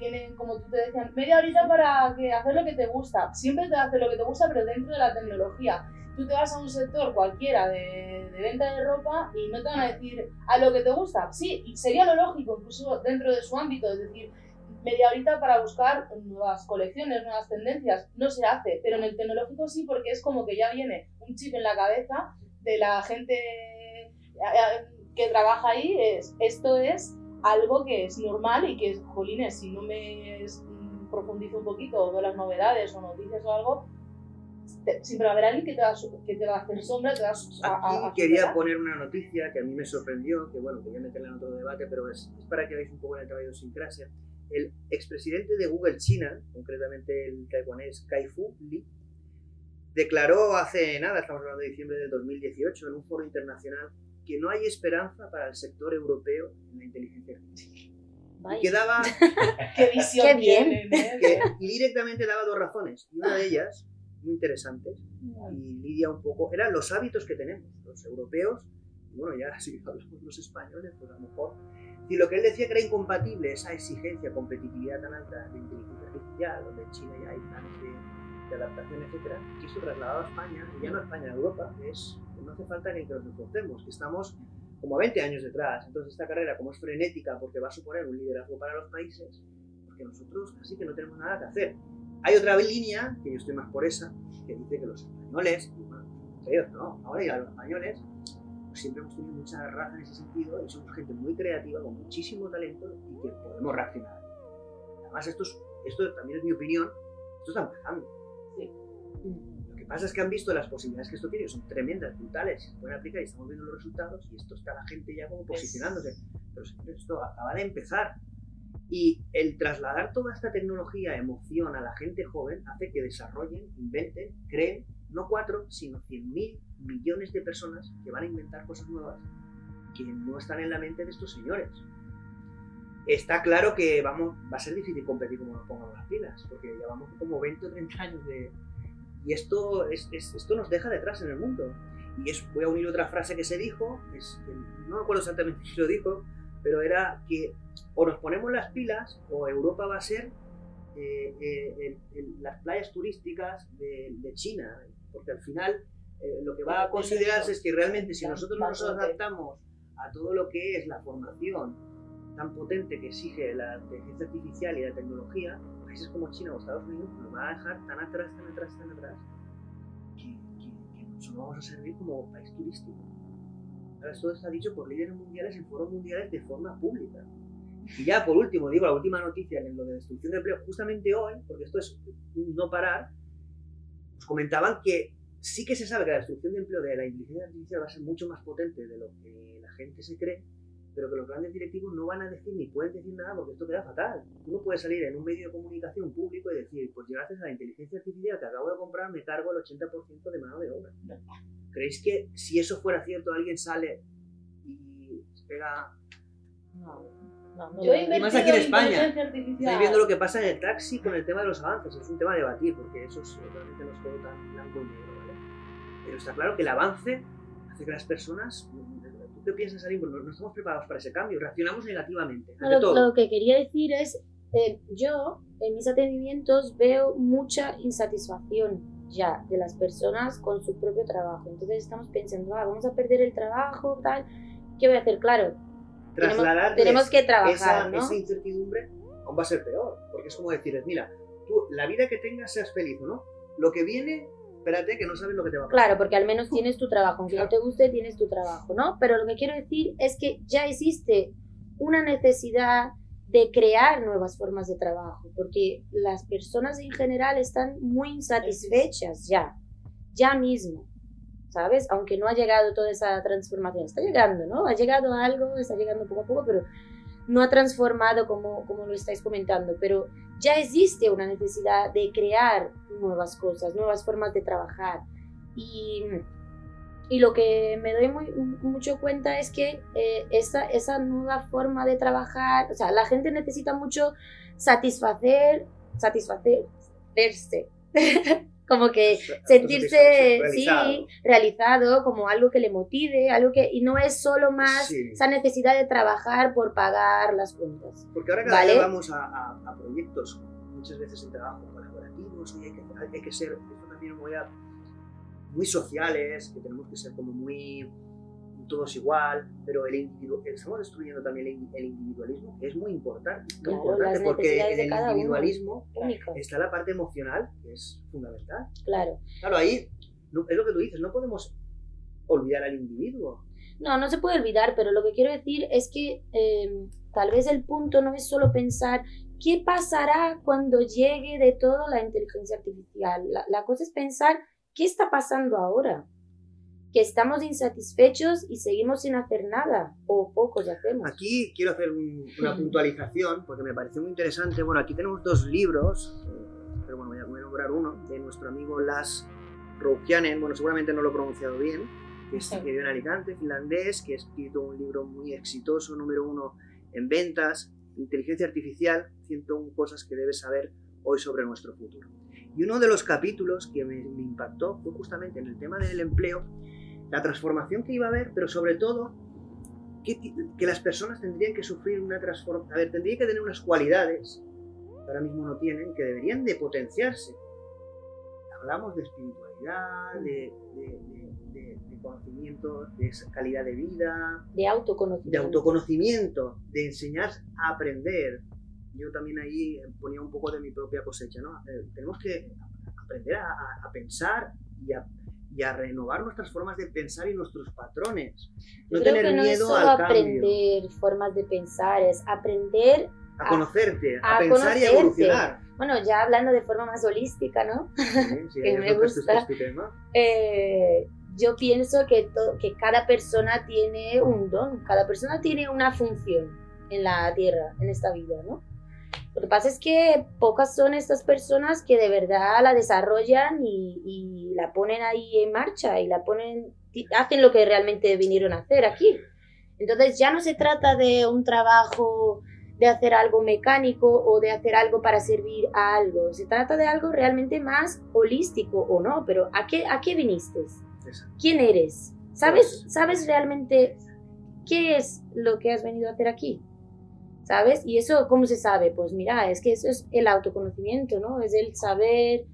tiene, como tú te decías, media horita para que hacer lo que te gusta. Siempre te hace lo que te gusta, pero dentro de la tecnología. Tú te vas a un sector cualquiera de, venta de ropa y no te van a decir a lo que te gusta. Sí, sería lo lógico, incluso dentro de su ámbito, es decir, media horita para buscar nuevas colecciones, nuevas tendencias. No se hace, pero en el tecnológico sí, porque es como que ya viene un chip en la cabeza de la gente eh, que trabaja ahí. Es, esto es algo que es normal y que es, jolines, si no me mm, profundizo un poquito o veo las novedades o noticias o algo, te- siempre va a haber alguien que te va que te va a hacer sombra, te va a, a- a- quería poner una noticia que a mí me sorprendió, que bueno, quería meterla en otro debate, pero es, es para que veáis un poco en el de idiosincrasia. El expresidente de Google China, concretamente el taiwanés Kai-Fu Lee, declaró hace nada, estamos hablando de diciembre del 2018, en un foro internacional, que no hay esperanza para el sector europeo en la inteligencia artificial. Y que daba, Qué visión Qué bien. ¿eh? que directamente daba dos razones. Y una de ellas, muy interesantes, y lidia un poco, eran los hábitos que tenemos, los europeos, y bueno, ya si hablamos los españoles, pues a lo mejor. Y lo que él decía que era incompatible, esa exigencia, competitividad tan alta de inteligencia artificial, donde en China ya hay planes de, de adaptación, etcétera, y eso trasladado a España, y ya no a España, a Europa, es que no hace falta ni que nos esforcemos, que estamos como a 20 años detrás. Entonces esta carrera, como es frenética, porque va a suponer un liderazgo para los países, porque nosotros casi que no tenemos nada que hacer. Hay otra línea, que yo estoy más por esa, que dice que los españoles, y bueno, ellos no, ahora ya los españoles, pues siempre hemos tenido mucha raza en ese sentido y somos gente muy creativa, con muchísimo talento y que podemos reaccionar. Además, esto, es- esto también es mi opinión, esto está empezando. Sí. Pasa es que han visto las posibilidades que esto tiene, son tremendas, brutales, se pueden aplicar y estamos viendo los resultados y esto está la gente ya como posicionándose. Pero esto acaba de empezar. Y el trasladar toda esta tecnología, emoción a la gente joven hace que desarrollen, inventen, creen, no cuatro, sino cien mil millones de personas que van a inventar cosas nuevas que no están en la mente de estos señores. Está claro que vamos, va a ser difícil competir como nos pongamos las pilas, porque llevamos como 20 o 30 años de... Y esto, es, es- esto nos deja detrás en el mundo. Y es, voy a unir otra frase que se dijo, no me acuerdo exactamente quién lo dijo, pero era que o nos ponemos las pilas o Europa va a ser eh, eh, las playas turísticas de, de China, porque al final eh, lo que va a considerarse es que realmente si nosotros no nos adaptamos a todo lo que es la formación tan potente que exige la inteligencia artificial y la tecnología, países como China o Estados Unidos nos van a dejar tan atrás, tan atrás, tan atrás, que, que, que nosotros vamos a servir como país turístico. Ahora, esto está dicho por líderes mundiales en foros mundiales de forma pública. Y ya por último, digo, la última noticia en lo de destrucción de empleo, justamente hoy, porque esto es no parar, nos comentaban que sí que se sabe que la destrucción de empleo de la inteligencia artificial va a ser mucho más potente de lo que la gente se cree, pero que los grandes directivos no van a decir ni pueden decir nada porque esto queda fatal. Tú no puedes salir en un medio de comunicación público y decir, pues gracias a la inteligencia artificial que acabo de comprar me cargo el 80% de mano de obra. ¿Creéis que si eso fuera cierto alguien sale y se pega... No, no, no Yo he Y más aquí en España. Estáis viendo lo que pasa en el taxi con el tema de los avances. Es un tema a debatir porque eso es, realmente no es todo tan blanco y negro, ¿vale? Pero está claro que el avance hace que las personas... ¿Tú qué piensas, Arim? Pues no, estamos preparados para ese cambio. Reaccionamos negativamente ante lo, todo. lo que quería decir es, eh, yo en mis atendimientos veo mucha insatisfacción ya de las personas con su propio trabajo. Entonces estamos pensando, ah, vamos a perder el trabajo, tal. ¿Qué voy a hacer? Claro, tenemos, Trasladarles tenemos que esa, trabajar, ¿no? esa incertidumbre aún va a ser peor. Porque es como decirles, mira, tú la vida que tengas seas feliz no. Lo que viene, espérate que no sabes lo que te va a pasar. Claro, porque al menos tienes tu trabajo, aunque no te guste, tienes tu trabajo, ¿no? Pero lo que quiero decir es que ya existe una necesidad de crear nuevas formas de trabajo, porque las personas en general están muy insatisfechas ya, ya mismo, ¿sabes? Aunque no ha llegado toda esa transformación, está llegando, ¿no? Ha llegado algo, está llegando poco a poco, pero no ha transformado como, como lo estáis comentando, pero ya existe una necesidad de crear nuevas cosas, nuevas formas de trabajar. Y, y lo que me doy muy, mucho cuenta es que eh, esa, esa nueva forma de trabajar, o sea, la gente necesita mucho satisfacer, satisfacerse. como que sentirse Realizado. sí realizado como algo que le motive algo que y no es solo más Sí. esa necesidad de trabajar por pagar las cuentas Porque ahora cada ¿Vale? vez vamos a, a- a proyectos, muchas veces en trabajo colaborativos, y hay que, hay que ser, esto también voy a, muy sociales, que tenemos que ser como muy todos igual, pero el individuo, estamos destruyendo también el, in- el individualismo, que es muy importante, muy Claro, importante porque en el individualismo único está la parte emocional, que es fundamental. claro Claro, ahí no- es lo que tú dices, no podemos olvidar al individuo. No, no se puede olvidar, pero lo que quiero decir es que eh, tal vez el punto no es solo pensar qué pasará cuando llegue de todo la inteligencia artificial. La, la cosa es pensar qué está pasando ahora. Que estamos insatisfechos y seguimos sin hacer nada, o pocos hacemos. Aquí quiero hacer un- una puntualización porque me pareció muy interesante. Bueno, aquí tenemos dos libros, eh, pero bueno, voy a, nombrar uno, de nuestro amigo Las Roukianen. Bueno, seguramente no lo he pronunciado bien. que, es, que vive en Alicante, finlandés, que ha escrito un libro muy exitoso, número uno en ventas, Inteligencia Artificial, 101 cosas que debes saber hoy sobre nuestro futuro. Y uno de los capítulos que me, me impactó fue justamente en el tema del empleo, la transformación que iba a haber, pero sobre todo que, que las personas tendrían que sufrir una transformación, a ver, tendrían que tener unas cualidades que ahora mismo no tienen, que deberían de potenciarse. Hablamos de espiritualidad, de, de, de, de conocimiento, de calidad de vida, De autoconocimiento. de autoconocimiento, de enseñar a aprender. Yo también ahí ponía un poco de mi propia cosecha, ¿no? Eh, tenemos que aprender a, a- a pensar y a, y a renovar nuestras formas de pensar y nuestros patrones. No Yo creo tener que no es miedo solo al cambio, aprender formas de pensar, es aprender, a conocerte, a, a pensar y a evolucionar. bueno, ya hablando de forma más holística, ¿no? Sí, sí, Que es me es gusta. es tema. Eh, yo pienso que, que cada persona tiene un don, cada persona tiene una función en la tierra, en esta vida, ¿no? Lo que pasa es que pocas son estas personas que de verdad la desarrollan y, y la ponen ahí en marcha y la ponen, hacen lo que realmente vinieron a hacer aquí. Entonces ya no se trata de un trabajo de hacer algo mecánico o de hacer algo para servir a algo. Se trata de algo realmente más holístico o no, pero ¿a qué, a qué viniste? ¿Quién eres? ¿Sabes, Pues- ¿Sabes realmente qué es lo que has venido a hacer aquí? ¿Sabes? Y eso, ¿cómo se sabe? Pues mira, es que eso es el autoconocimiento, ¿no? Es el saber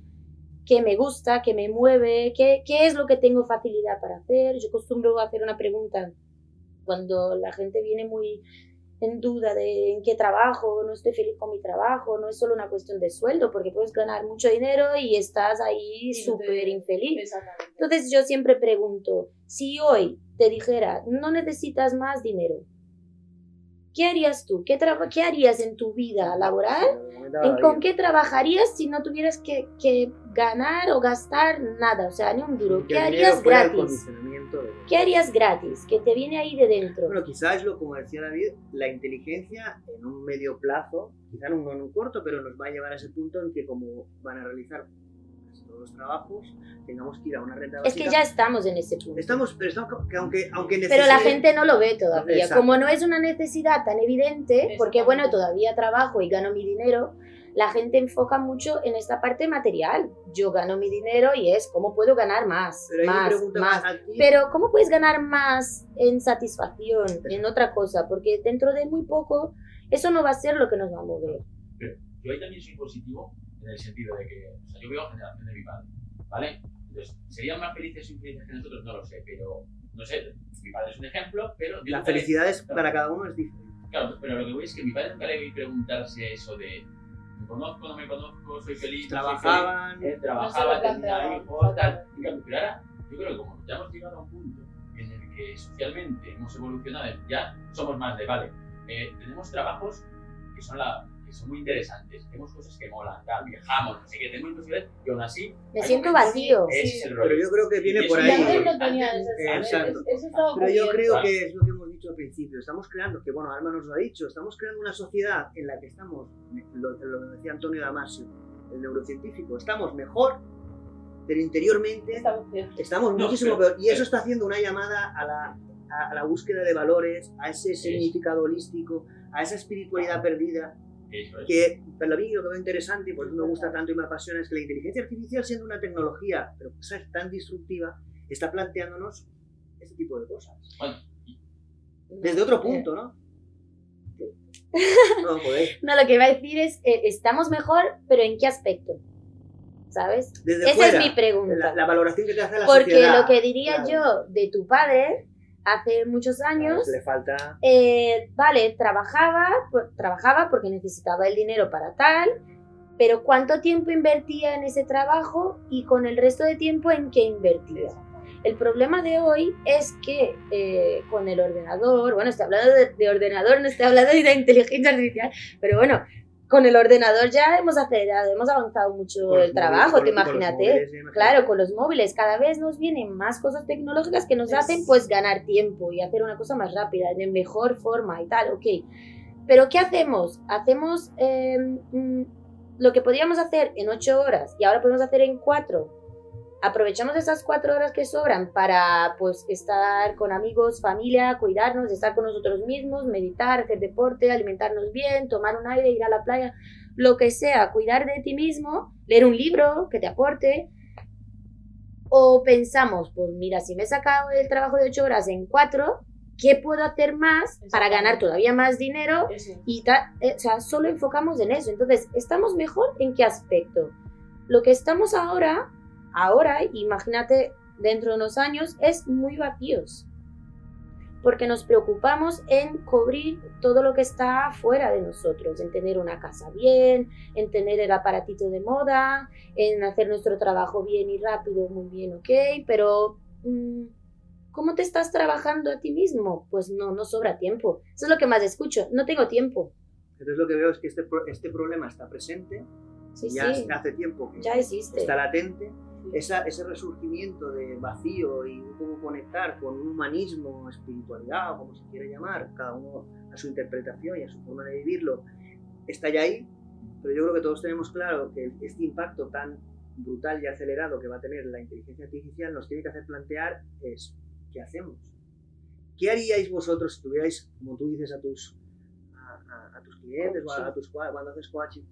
qué me gusta, qué me mueve, qué, qué es lo que tengo facilidad para hacer. Yo acostumbro a hacer una pregunta cuando la gente viene muy en duda de en qué trabajo, no estoy feliz con mi trabajo, no es solo una cuestión de sueldo, porque puedes ganar mucho dinero y estás ahí súper infeliz. Entonces yo siempre pregunto, si hoy te dijera, no necesitas más dinero, ¿qué harías tú? ¿Qué, qué harías en tu vida laboral? Lo comentaba ¿En David. ¿Con qué trabajarías si no tuvieras que, que ganar o gastar nada? O sea, ni un duro. ¿Qué harías gratis? ¿Qué harías gratis? Que te viene ahí de dentro. Bueno, quizás lo, como decía David, la inteligencia en un medio plazo, quizás un, en un corto, pero nos va a llevar a ese punto en que como van a realizar todos los trabajos, tengamos que ir a una renta Es que básica. ya estamos en ese punto. Estamos, pero estamos, que aunque, aunque Pero la necesite- gente no lo ve todavía. Exacto. Como no es una necesidad tan evidente, porque bueno, todavía trabajo y gano mi dinero, la gente enfoca mucho en esta parte material. Yo gano mi dinero y es cómo puedo ganar más, Pero más, más. Pero ¿cómo puedes ganar más en satisfacción, en otra cosa? Porque dentro de muy poco eso no va a ser lo que nos va a mover. Yo ahí también soy positivo en el sentido de que, o sea, yo veo generación de mi padre, ¿vale? Entonces, ¿serían más felices o infelices que nosotros? No lo sé, pero, no sé, mi padre es un ejemplo, pero... yo la le- felicidad es, para cada uno es diferente. Claro, pero lo que voy es que mi padre nunca le vi preguntarse eso de me conozco, no me conozco, soy feliz, no soy Trabajaban, feliz, eh, No trabajaba, tenía hijos, tal. Pero ahora, yo creo que como ya hemos llegado a un punto en el que socialmente hemos evolucionado, ya somos más de, vale, eh, tenemos trabajos que son, la, que son muy interesantes, tenemos cosas que molan, tal, viajamos, no sé qué, tenemos posibilidades, y aún así... Me siento vacío. Sí. es el rollo. pero yo creo que viene por ahí. estaba Pero yo creo Claro. que es lo que hemos dicho al principio. Estamos creando, que bueno, Alma nos lo ha dicho, estamos creando una sociedad en la que estamos, lo, lo decía Antonio Damasio, el neurocientífico, estamos mejor, pero interiormente Estamos peor. estamos No, muchísimo pero- peor. Y eso está haciendo una llamada a la, a, a la búsqueda de valores, a ese significado holístico, a esa espiritualidad perdida. Eso es. Que para mí lo que veo interesante y por eso me gusta tanto y me apasiona es que la inteligencia artificial, siendo una tecnología, pero que es tan disruptiva, está planteándonos este tipo de cosas. Bueno, Desde otro punto, ¿no? No, joder. No, lo que iba a decir es, eh, estamos mejor, pero ¿en qué aspecto? ¿Sabes? Desde Esa fuera, es mi pregunta. La, la valoración que te hace la Porque sociedad. lo que diría claro. yo de tu padre hace muchos años, Le falta. eh, vale, trabajaba, por- trabajaba porque necesitaba el dinero para tal, pero ¿cuánto tiempo invertía en ese trabajo y con el resto de tiempo en qué invertía? El problema de hoy es que eh, con el ordenador, bueno, estoy hablando de, de ordenador, no estoy hablando de inteligencia artificial, pero bueno, con el ordenador ya hemos acelerado, hemos avanzado mucho Con el trabajo, móviles, te imagínate. móviles, imagínate. Claro, con los móviles cada vez nos vienen más cosas tecnológicas que nos Es- hacen pues ganar tiempo y hacer una cosa más rápida, de mejor forma y tal, ok. Pero ¿qué hacemos? Hacemos eh, mm, lo que podíamos hacer en ocho horas y ahora podemos hacer en cuatro. Aprovechamos esas cuatro horas que sobran para pues estar con amigos, familia, cuidarnos, estar con nosotros mismos, meditar, hacer deporte, alimentarnos bien, tomar un aire, ir a la playa, lo que sea, cuidar de ti mismo, leer un libro que te aporte. O pensamos, pues mira, si me he sacado el trabajo de ocho horas en cuatro, ¿qué puedo hacer más para ganar todavía más dinero? Eso. Y eh, o sea, solo enfocamos en eso. Entonces, ¿estamos mejor en qué aspecto? Lo que estamos ahora, ahora, imagínate, dentro de unos años, es muy vacíos. Porque nos preocupamos en cubrir todo lo que está fuera de nosotros, en tener una casa bien, en tener el aparatito de moda, en hacer nuestro trabajo bien y rápido, muy bien, ok, pero mm, ¿cómo te estás trabajando a ti mismo? Pues no, no sobra tiempo. Eso es lo que más escucho, no tengo tiempo. Entonces lo que veo es que este, este problema está presente, Sí, ya sí, hace tiempo que ya existe. está latente, esa, ese resurgimiento de vacío y cómo conectar con un humanismo, espiritualidad o como se quiera llamar, cada uno a su interpretación y a su forma de vivirlo, está ya ahí, pero yo creo que todos tenemos claro que este impacto tan brutal y acelerado que va a tener la inteligencia artificial nos tiene que hacer plantear es, ¿qué hacemos? ¿Qué haríais vosotros si tuvierais, como tú dices a tus, a, a- a tus clientes o a, a tus cuando haces coaching,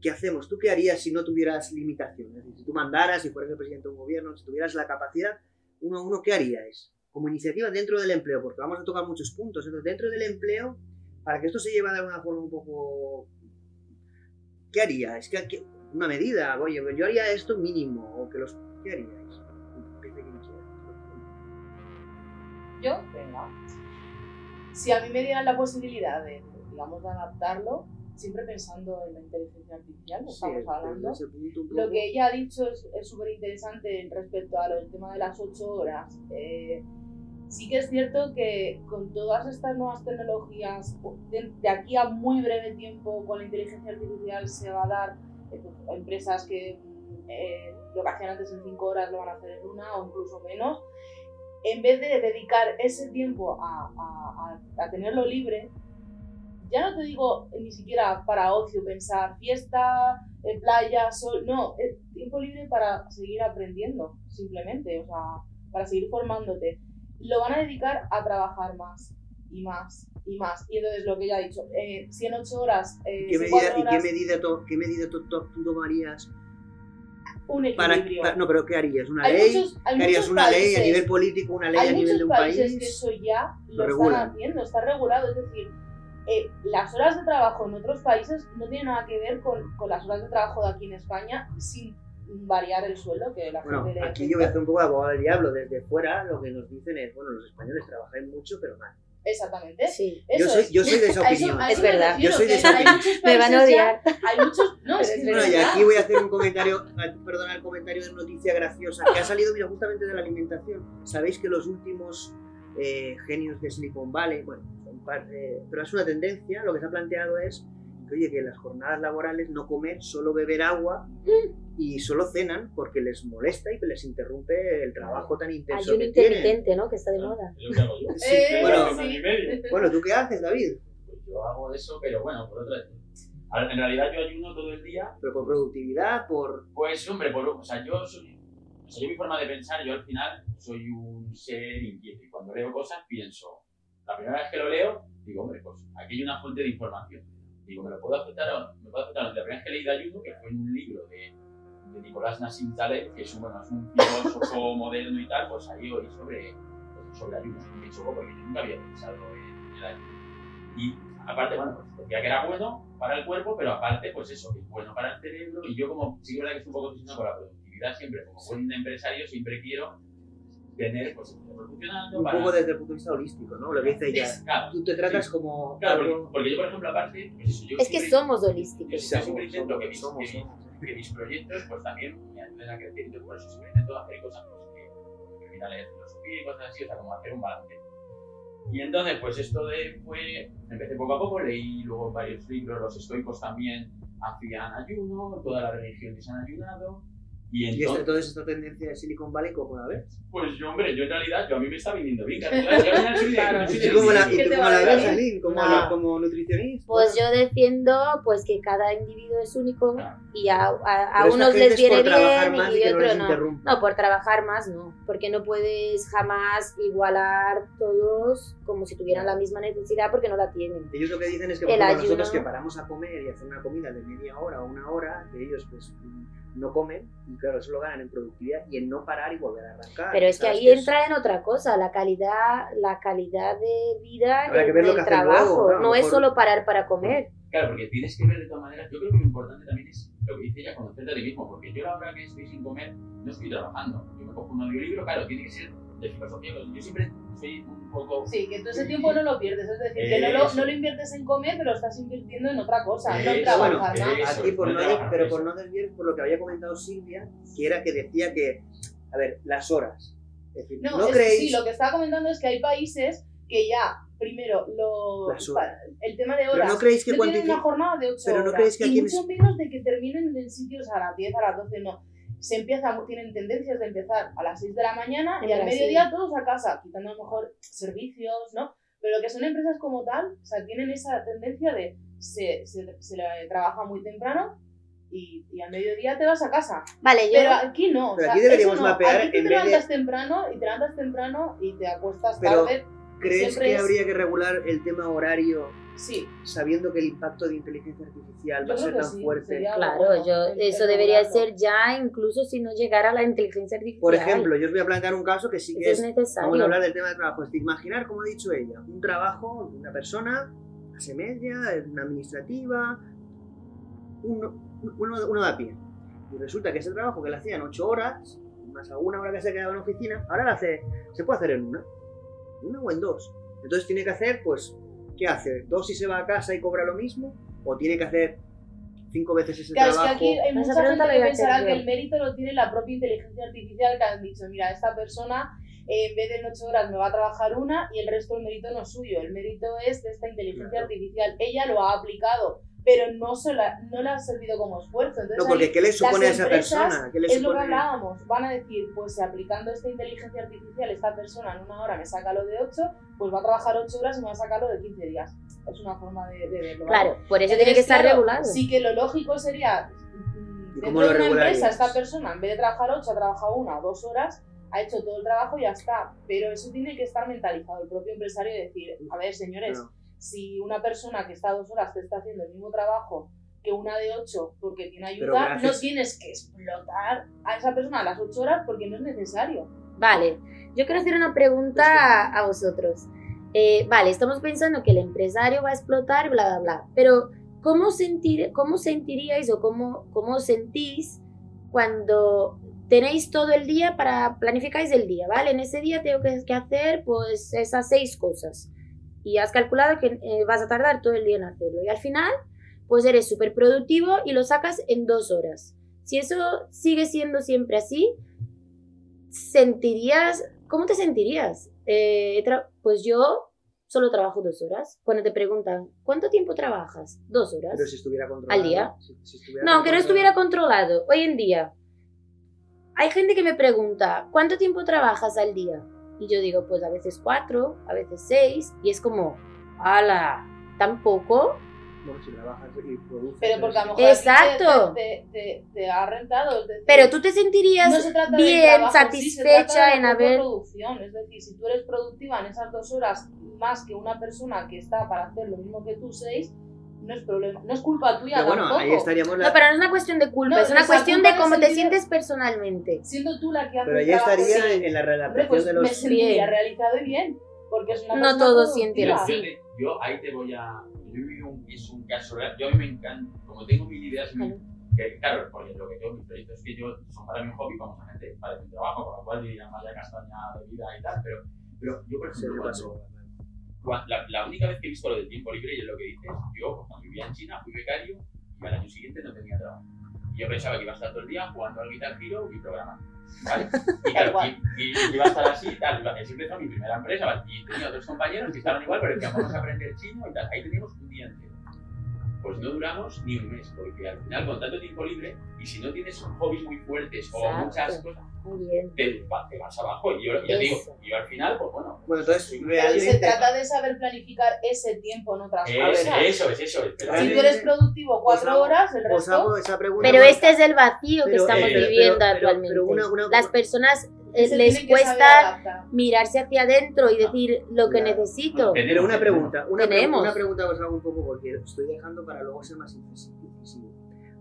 ¿qué hacemos? ¿Tú qué harías si no tuvieras limitaciones? Si tú mandaras, si fueras el presidente de un gobierno, si tuvieras la capacidad, uno a uno, ¿qué haríais? Como iniciativa dentro del empleo, porque vamos a tocar muchos puntos. Entonces, dentro del empleo, para que esto se lleve de alguna forma un poco... ¿Qué haríais? ¿Qué, qué- una medida, oye, yo haría esto mínimo, o que los... ¿Qué haríais? Yo, venga. Si a mí me dieran la posibilidad de, digamos, de adaptarlo, siempre pensando en la inteligencia artificial, Sí, estamos hablando, Lo que ella ha dicho es súper interesante respecto a lo del tema de las ocho horas. Eh, sí que es cierto que con todas estas nuevas tecnologías, de, de aquí a muy breve tiempo con la inteligencia artificial se va a dar eh, pues, empresas que eh, lo que hacían antes en cinco horas lo van a hacer en una o incluso menos. En vez de dedicar ese tiempo a, a- a- a tenerlo libre, ya no te digo ni siquiera para ocio, pensar fiesta, en playa, sol, no, es tiempo libre para seguir aprendiendo, simplemente, o sea, para seguir formándote. Lo van a dedicar a trabajar más y más y más. Y entonces lo que ya he dicho, eh, si en 8 horas, eh, ¿Qué medida, cuatro ¿Y qué horas, medida, to- qué medida to- to- tú tomarías un equilibrio. para- No, pero ¿qué harías? ¿Una hay ley? muchos, hay ¿Qué harías una ley a nivel político, una ley hay a nivel de un países país? que eso ya lo lo, están haciendo, está regulado. Es decir, eh, las horas de trabajo en otros países no tienen nada que ver con, con las horas de trabajo de aquí en España sin variar el sueldo que la Bueno, gente le aquí yo voy a hacer un poco de abogado del diablo. Desde fuera lo que nos dicen es, bueno, los españoles trabajáis mucho, pero mal. Exactamente. Sí. Yo soy, es. yo soy de esa opinión. Es verdad. refiero, Yo soy de esa opinión. Me van a ya- odiar. Hay muchos. No, es que Bueno, y aquí voy a hacer un comentario, perdona el comentario de noticia graciosa, que ha salido, mira, justamente de la alimentación. Sabéis que los últimos eh, genios de Silicon Valley, bueno, eh, pero es una tendencia, lo que se ha planteado es que, oye, que las jornadas laborales no comer, solo beber agua y solo cenan porque les molesta y les interrumpe el trabajo tan intenso Ayuno que tienen. intermitente, ¿no? Que está de moda. Que hago yo. Sí, Eh, bueno, medio. Bueno, ¿tú qué haces, David? Pues yo hago eso, pero bueno, por otra En realidad yo ayuno todo el día. Pero por productividad, por... Pues hombre, por, o sea, yo soy. O sea, yo mi forma de pensar, yo al final soy un ser inquieto y cuando leo cosas pienso, la primera vez que lo leo, digo, hombre, pues aquí hay una fuente de información. Digo, me lo puedo aceptar o me puedo aceptar. La primera vez que leí de ayuno, que fue en un libro de, de Nicolás Nassim Taleb, que es un, bueno, es un filósofo moderno y tal, pues ahí oí sobre, pues, sobre ayuno. Me chocó porque yo nunca había pensado en el ayuno. Y aparte, bueno, pues decía que era bueno para el cuerpo, pero aparte, pues eso, que es bueno para el cerebro. Y yo como, sí que es verdad que estoy un poco obsesionado con la productividad siempre, como buen empresario, siempre quiero tener, pues. Un para- poco desde el punto de vista holístico, ¿no? Lo que dice ella. Claro, Tú te tratas Sí. como claro, porque, porque yo, por ejemplo, aparte, pues eso, yo Es que siempre- somos yo holísticos. siempre intento que mis, somos, que, somos. que mis proyectos pues también me ayuden a crecer y entonces por eso siempre intento hacer cosas pues, que que me permitan leer filosofía y cosas así, o sea, como hacer un balance. Y entonces, pues esto de fue, empecé poco a poco, leí luego varios libros, los estoicos también hacían ayuno, todas las religiones han ayunado, Y ¿Y esta, entonces, entonces esta tendencia de Silicon Valley cómo la ves? pues yo, hombre, yo en realidad, yo a mí me está viniendo bien. Claro, ¿Y tú cómo la, y ¿Qué tú te cómo va la a ves? Aline? ¿Como, No. como nutricionista? Pues yo defiendo pues que cada individuo es único Claro. y a, a- a unos les es viene bien y no otros no. No, por trabajar más no, porque no puedes jamás igualar todos como si tuvieran la misma necesidad porque no la tienen. Ellos lo que dicen es que por El ejemplo, nosotros que paramos a comer y hacer una comida de media hora o una hora, que ellos pues no comen y claro, eso lo ganan en productividad y en no parar y volver a arrancar. Pero es que ahí entra en otra cosa, la calidad, la calidad de vida que del hacen trabajo. luego, claro, no es solo parar para comer. Claro, porque tienes que ver de todas maneras. Yo creo que lo importante también es lo que dice ella, conocerte a ti mismo. Porque yo, la hora que estoy sin comer, no estoy trabajando. Yo me cojo un audiolibro, claro, tiene que ser de filosofía. Yo siempre soy un poco. Sí, que tú ese tiempo no lo pierdes, es decir, que no lo, no lo inviertes en comer, pero estás invirtiendo en otra cosa, no en trabajar bueno, eso. Aquí por no no, trabajar, pero por no desviar por lo que había comentado Silvia, que era que decía que, a ver, las horas. Es decir, No, no, es- creéis. sí, lo que estaba comentando es que hay países que ya, primero, lo, el tema de Pero horas. no creéis que no tienen cuantifi- una jornada de 8 Pero no creéis que y aquí en mucho menos de que terminen en sitios a las 10, a las 12, no. Se empieza, tienen tendencias de empezar a las 6 de la mañana y al mediodía todos a casa, quitando a lo mejor servicios, ¿no? Pero que son empresas como tal, o sea, tienen esa tendencia de se, se, se le trabaja muy temprano y, y al mediodía te vas a casa. Vale, yo Pero aquí no. Pero o sea, aquí deberíamos no. mapear Aquí tú en te vez de- levantas temprano y te levantas temprano y te acuestas Pero, tarde. ¿Crees siempre que es- habría que regular el tema horario Sí, sabiendo que el impacto de inteligencia artificial va Yo a ser tan sí, fuerte? Claro, bueno, yo, el- eso el debería ser ya, incluso si no llegara la inteligencia artificial. Por ejemplo, yo os voy a plantear un caso que sí que eso es es necesario. Vamos a hablar del tema de trabajo. Es imaginar, como ha dicho ella, un trabajo de una persona, clase media, una administrativa, uno, uno, uno de a pie. Y resulta que ese trabajo que le hacían ocho horas, más alguna hora que se quedaba en oficina, ahora lo hace, se puede hacer en una, una o en dos. Entonces tiene que hacer, pues, ¿qué hace? ¿Dos y se va a casa y cobra lo mismo? ¿O tiene que hacer cinco veces ese Claro, es que trabajo? aquí hay Esa mucha gente que pensará que el mérito lo tiene la propia inteligencia artificial que han dicho, mira, esta persona eh, en vez de en ocho horas me va a trabajar una y el resto del mérito no es suyo, el mérito es de esta inteligencia Claro. artificial. Ella lo ha aplicado, pero no, se la, no le ha servido como esfuerzo. Entonces, No, porque ¿qué le supone a esa empresas persona? ¿Qué le es lo que supone? hablábamos, van a decir, pues si aplicando esta inteligencia artificial, esta persona en una hora me saca lo de 8, pues va a trabajar 8 horas y me va a sacar lo de 15 días. Es una forma de, de verlo. ¿vale? Claro, por eso Entonces, tiene que estar claro, regulado. Sí que lo lógico sería, mm, ¿Y dentro de lo una empresa, esta persona, en vez de trabajar 8, ha trabajado una o dos horas, ha hecho todo el trabajo y ya está. Pero eso tiene que estar mentalizado el propio empresario y decir, a ver, señores, No. Si una persona que está dos horas te está haciendo el mismo trabajo que una de ocho porque tiene ayuda, gracias- no tienes que explotar a esa persona a las ocho horas porque no es necesario. Vale, yo quiero hacer una pregunta a, a vosotros. Eh, vale, estamos pensando que el empresario va a explotar, bla, bla, bla, pero ¿cómo, sentir, cómo sentiríais o cómo, cómo sentís cuando tenéis todo el día para planificáis el día, ¿vale? En ese día tengo que, que hacer pues esas seis cosas y has calculado que eh, vas a tardar todo el día en hacerlo y al final pues eres súper productivo y lo sacas en dos horas. Si eso sigue siendo siempre así, sentirías, ¿cómo te sentirías? Eh, pues yo solo trabajo dos horas. Cuando te preguntan, ¿cuánto tiempo trabajas? Dos horas. Pero si estuviera controlado. ¿Al día? si- si estuviera No, aunque no estuviera controlado. Hoy en día, hay gente que me pregunta, ¿cuánto tiempo trabajas al día? Y yo digo, pues a veces cuatro, a veces seis, y es como, ala, ¿tampoco? Bueno, si trabajas y produces. Pero porque a lo mejor ti te- Exacto. Te, te- te ha rentado. decir, Pero tú te sentirías no bien, trabajo sí, satisfecha de en la haber... producción. Es decir, si tú eres productiva en esas dos horas más que una persona que está para hacer lo mismo que tú seis, no es problema. No es culpa tuya Pero bueno, tampoco. ahí estaríamos. La... No, pero no es una cuestión de culpa, No, es una cuestión de cómo te sentido- sientes personalmente. Siendo tú la que hace Pero trabajo, estaría sí. en la relación pues de me los. sentiría Bien. realizado y bien. Porque es una No todos sienten así. Yo ahí te voy a. Yo he vivido un, es un caso real. Yo a mí me encanta, como tengo mil ideas, Claro. que, claro, porque lo que tengo mis proyectos es que yo son para mi hobby, como gente para mi trabajo, con lo cual yo ya más de castaña de vida y tal. Pero, pero yo, por ejemplo, pasó. cuando- la, la única vez que he visto lo del tiempo libre, y es lo que dices, yo cuando vivía en China fui becario y al año siguiente no tenía trabajo. Y yo pensaba que iba a estar todo el día jugando al Guitar Hero y programando. ¿Vale? Y claro, y, y- y iba a estar así, tal. Así empezó mi primera empresa, ¿vale? Y tenía otros compañeros que estaban igual, pero decían, vamos a aprender chino y tal. Ahí teníamos un día entero. Pues no duramos ni un mes, porque al final con tanto tiempo libre, y si no tienes hobbies muy fuertes o Exacto. muchas cosas, te, va- te vas abajo. Y yo, yo digo, yo al final, pues bueno, Bueno, entonces, Y realmente... se trata de saber planificar ese tiempo en otras es- cosas. eso es, eso es. Pero Si tú eres productivo cuatro hago- horas, el resto... esa pregunta. Pero este es el vacío que estamos eh, viviendo pero- actualmente. pero una- una- Las personas eh, se les cuesta mirarse hacia adentro y decir lo que Claro. necesito. Tenemos- Pero una pregunta, una, pre- Tenemos. una pregunta que os hago un poco porque estoy dejando para luego ser más incisivo.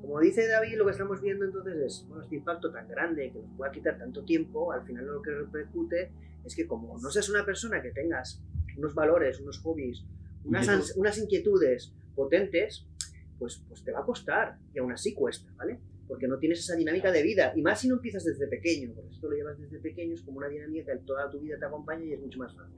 Como dice David, lo que estamos viendo entonces es, bueno, este impacto tan grande que nos pueda quitar tanto tiempo, al final lo que repercute es que como no seas una persona que tengas unos valores, unos hobbies, unas, Inquietud. unas inquietudes potentes, pues, pues te va a costar y aún así cuesta, ¿vale? Porque no tienes esa dinámica de vida y más si no empiezas desde pequeño, porque esto lo llevas desde pequeño, es como una dinámica que toda tu vida te acompaña y es mucho más fácil.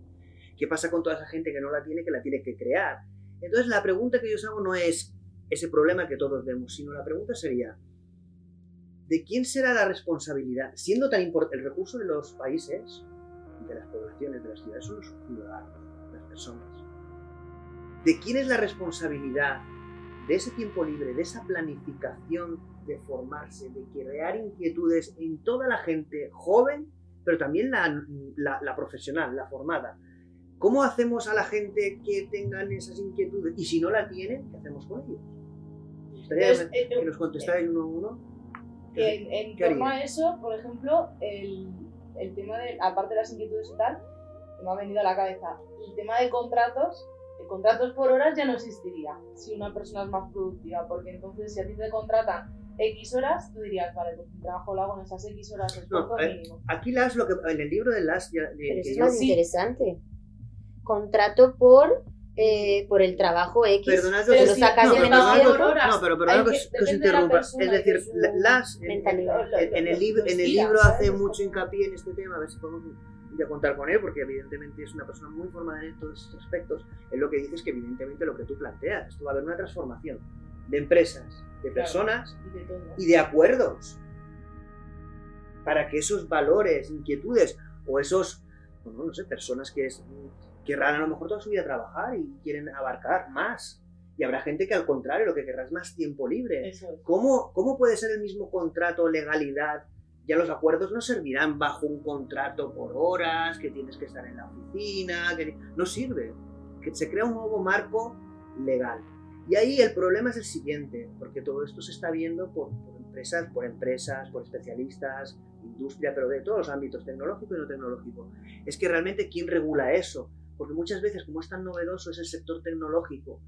¿Qué pasa con toda esa gente que no la tiene, que la tiene que crear? Entonces la pregunta que yo os hago no es ese problema que todos vemos, sino la pregunta sería, ¿de quién será la responsabilidad? Siendo tan importante, el recurso de los países, de las poblaciones, de las ciudades, son los ciudadanos, las personas. ¿De quién es la responsabilidad de ese tiempo libre, de esa planificación de formarse, de crear inquietudes en toda la gente joven, pero también la, la- la profesional, la formada? ¿Cómo hacemos a la gente que tengan esas inquietudes? Y si no la tienen, ¿qué hacemos con ellos? Me gustaría Entonces, que eh, nos contestáis uno a uno. en, en ¿Qué torno harías? a eso, por ejemplo, el, el tema de, aparte de las inquietudes y tal, que me ha venido a la cabeza, el tema de contratos, de contratos por horas ya no existiría si una persona es más productiva, porque entonces si a ti te contratan X horas, tú dirías, vale, pues mi trabajo lo hago en esas X horas de esfuerzo No, eh, mínimo. Aquí las, lo que, en el libro de las, ya- de- Pero eso que es yo- más sí. interesante. Contrato por, eh, por el trabajo X. Perdonad Pero que si sacas no, de menos tiempo, horas, no, pero perdonad que, que- os- de interrumpa. Es de decir, su la- las, en. Lo- lo- en- en el, lo- libro, lo en el libro ¿sabes? hace Es mucho hincapié en este tema, a ver si podemos ya contar con él, porque evidentemente es una persona muy formada en todos estos aspectos. Él lo que dice es que evidentemente lo que tú planteas, esto va a haber una transformación de empresas, de Claro. personas y de todo. y de acuerdos para que esos valores, inquietudes o esos, bueno, no sé, personas que es, querrán a lo mejor toda su vida trabajar y quieren abarcar más. Y habrá gente que al contrario lo que querrá es más tiempo libre. Es. ¿Cómo, ¿Cómo puede ser el mismo contrato, legalidad? Ya los acuerdos no servirán bajo un contrato por horas, que tienes que estar en la oficina, que no sirve. Que se crea un nuevo marco legal. Y ahí el problema es el siguiente, porque todo esto se está viendo por, empresas, por empresas, por especialistas, industria, pero de todos los ámbitos, tecnológico y no tecnológico. Es que realmente quién regula eso, porque muchas veces como es tan novedoso es el sector tecnológico,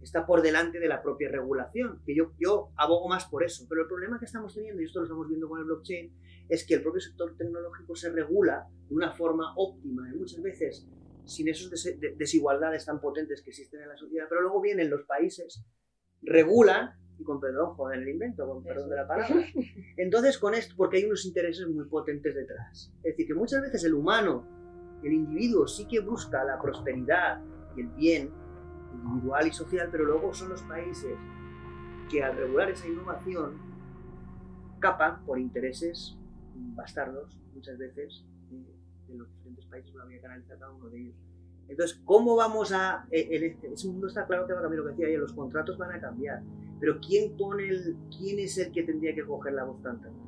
está por delante de la propia regulación, que yo, yo abogo más por eso. Pero el problema que estamos teniendo, y esto lo estamos viendo con el blockchain, es que el propio sector tecnológico se regula de una forma óptima y muchas veces sin esas des- de- desigualdades tan potentes que existen en la sociedad. Pero luego vienen los países, regulan, y con perdón, joder el invento, con perdón de la palabra. Entonces, con esto, porque hay unos intereses muy potentes detrás. Es decir, que muchas veces el humano, el individuo, sí que busca la prosperidad y el bien individual y social, pero luego son los países que al regular esa innovación capan por intereses bastardos, muchas veces, de, los diferentes países, no había que analizar cada uno de ellos. Entonces, ¿cómo vamos a...? eh, En este, ese mundo está claro que va a cambiar lo que decía ayer, los contratos van a cambiar, pero ¿quién pone el... quién es el que tendría que coger la voz cantante?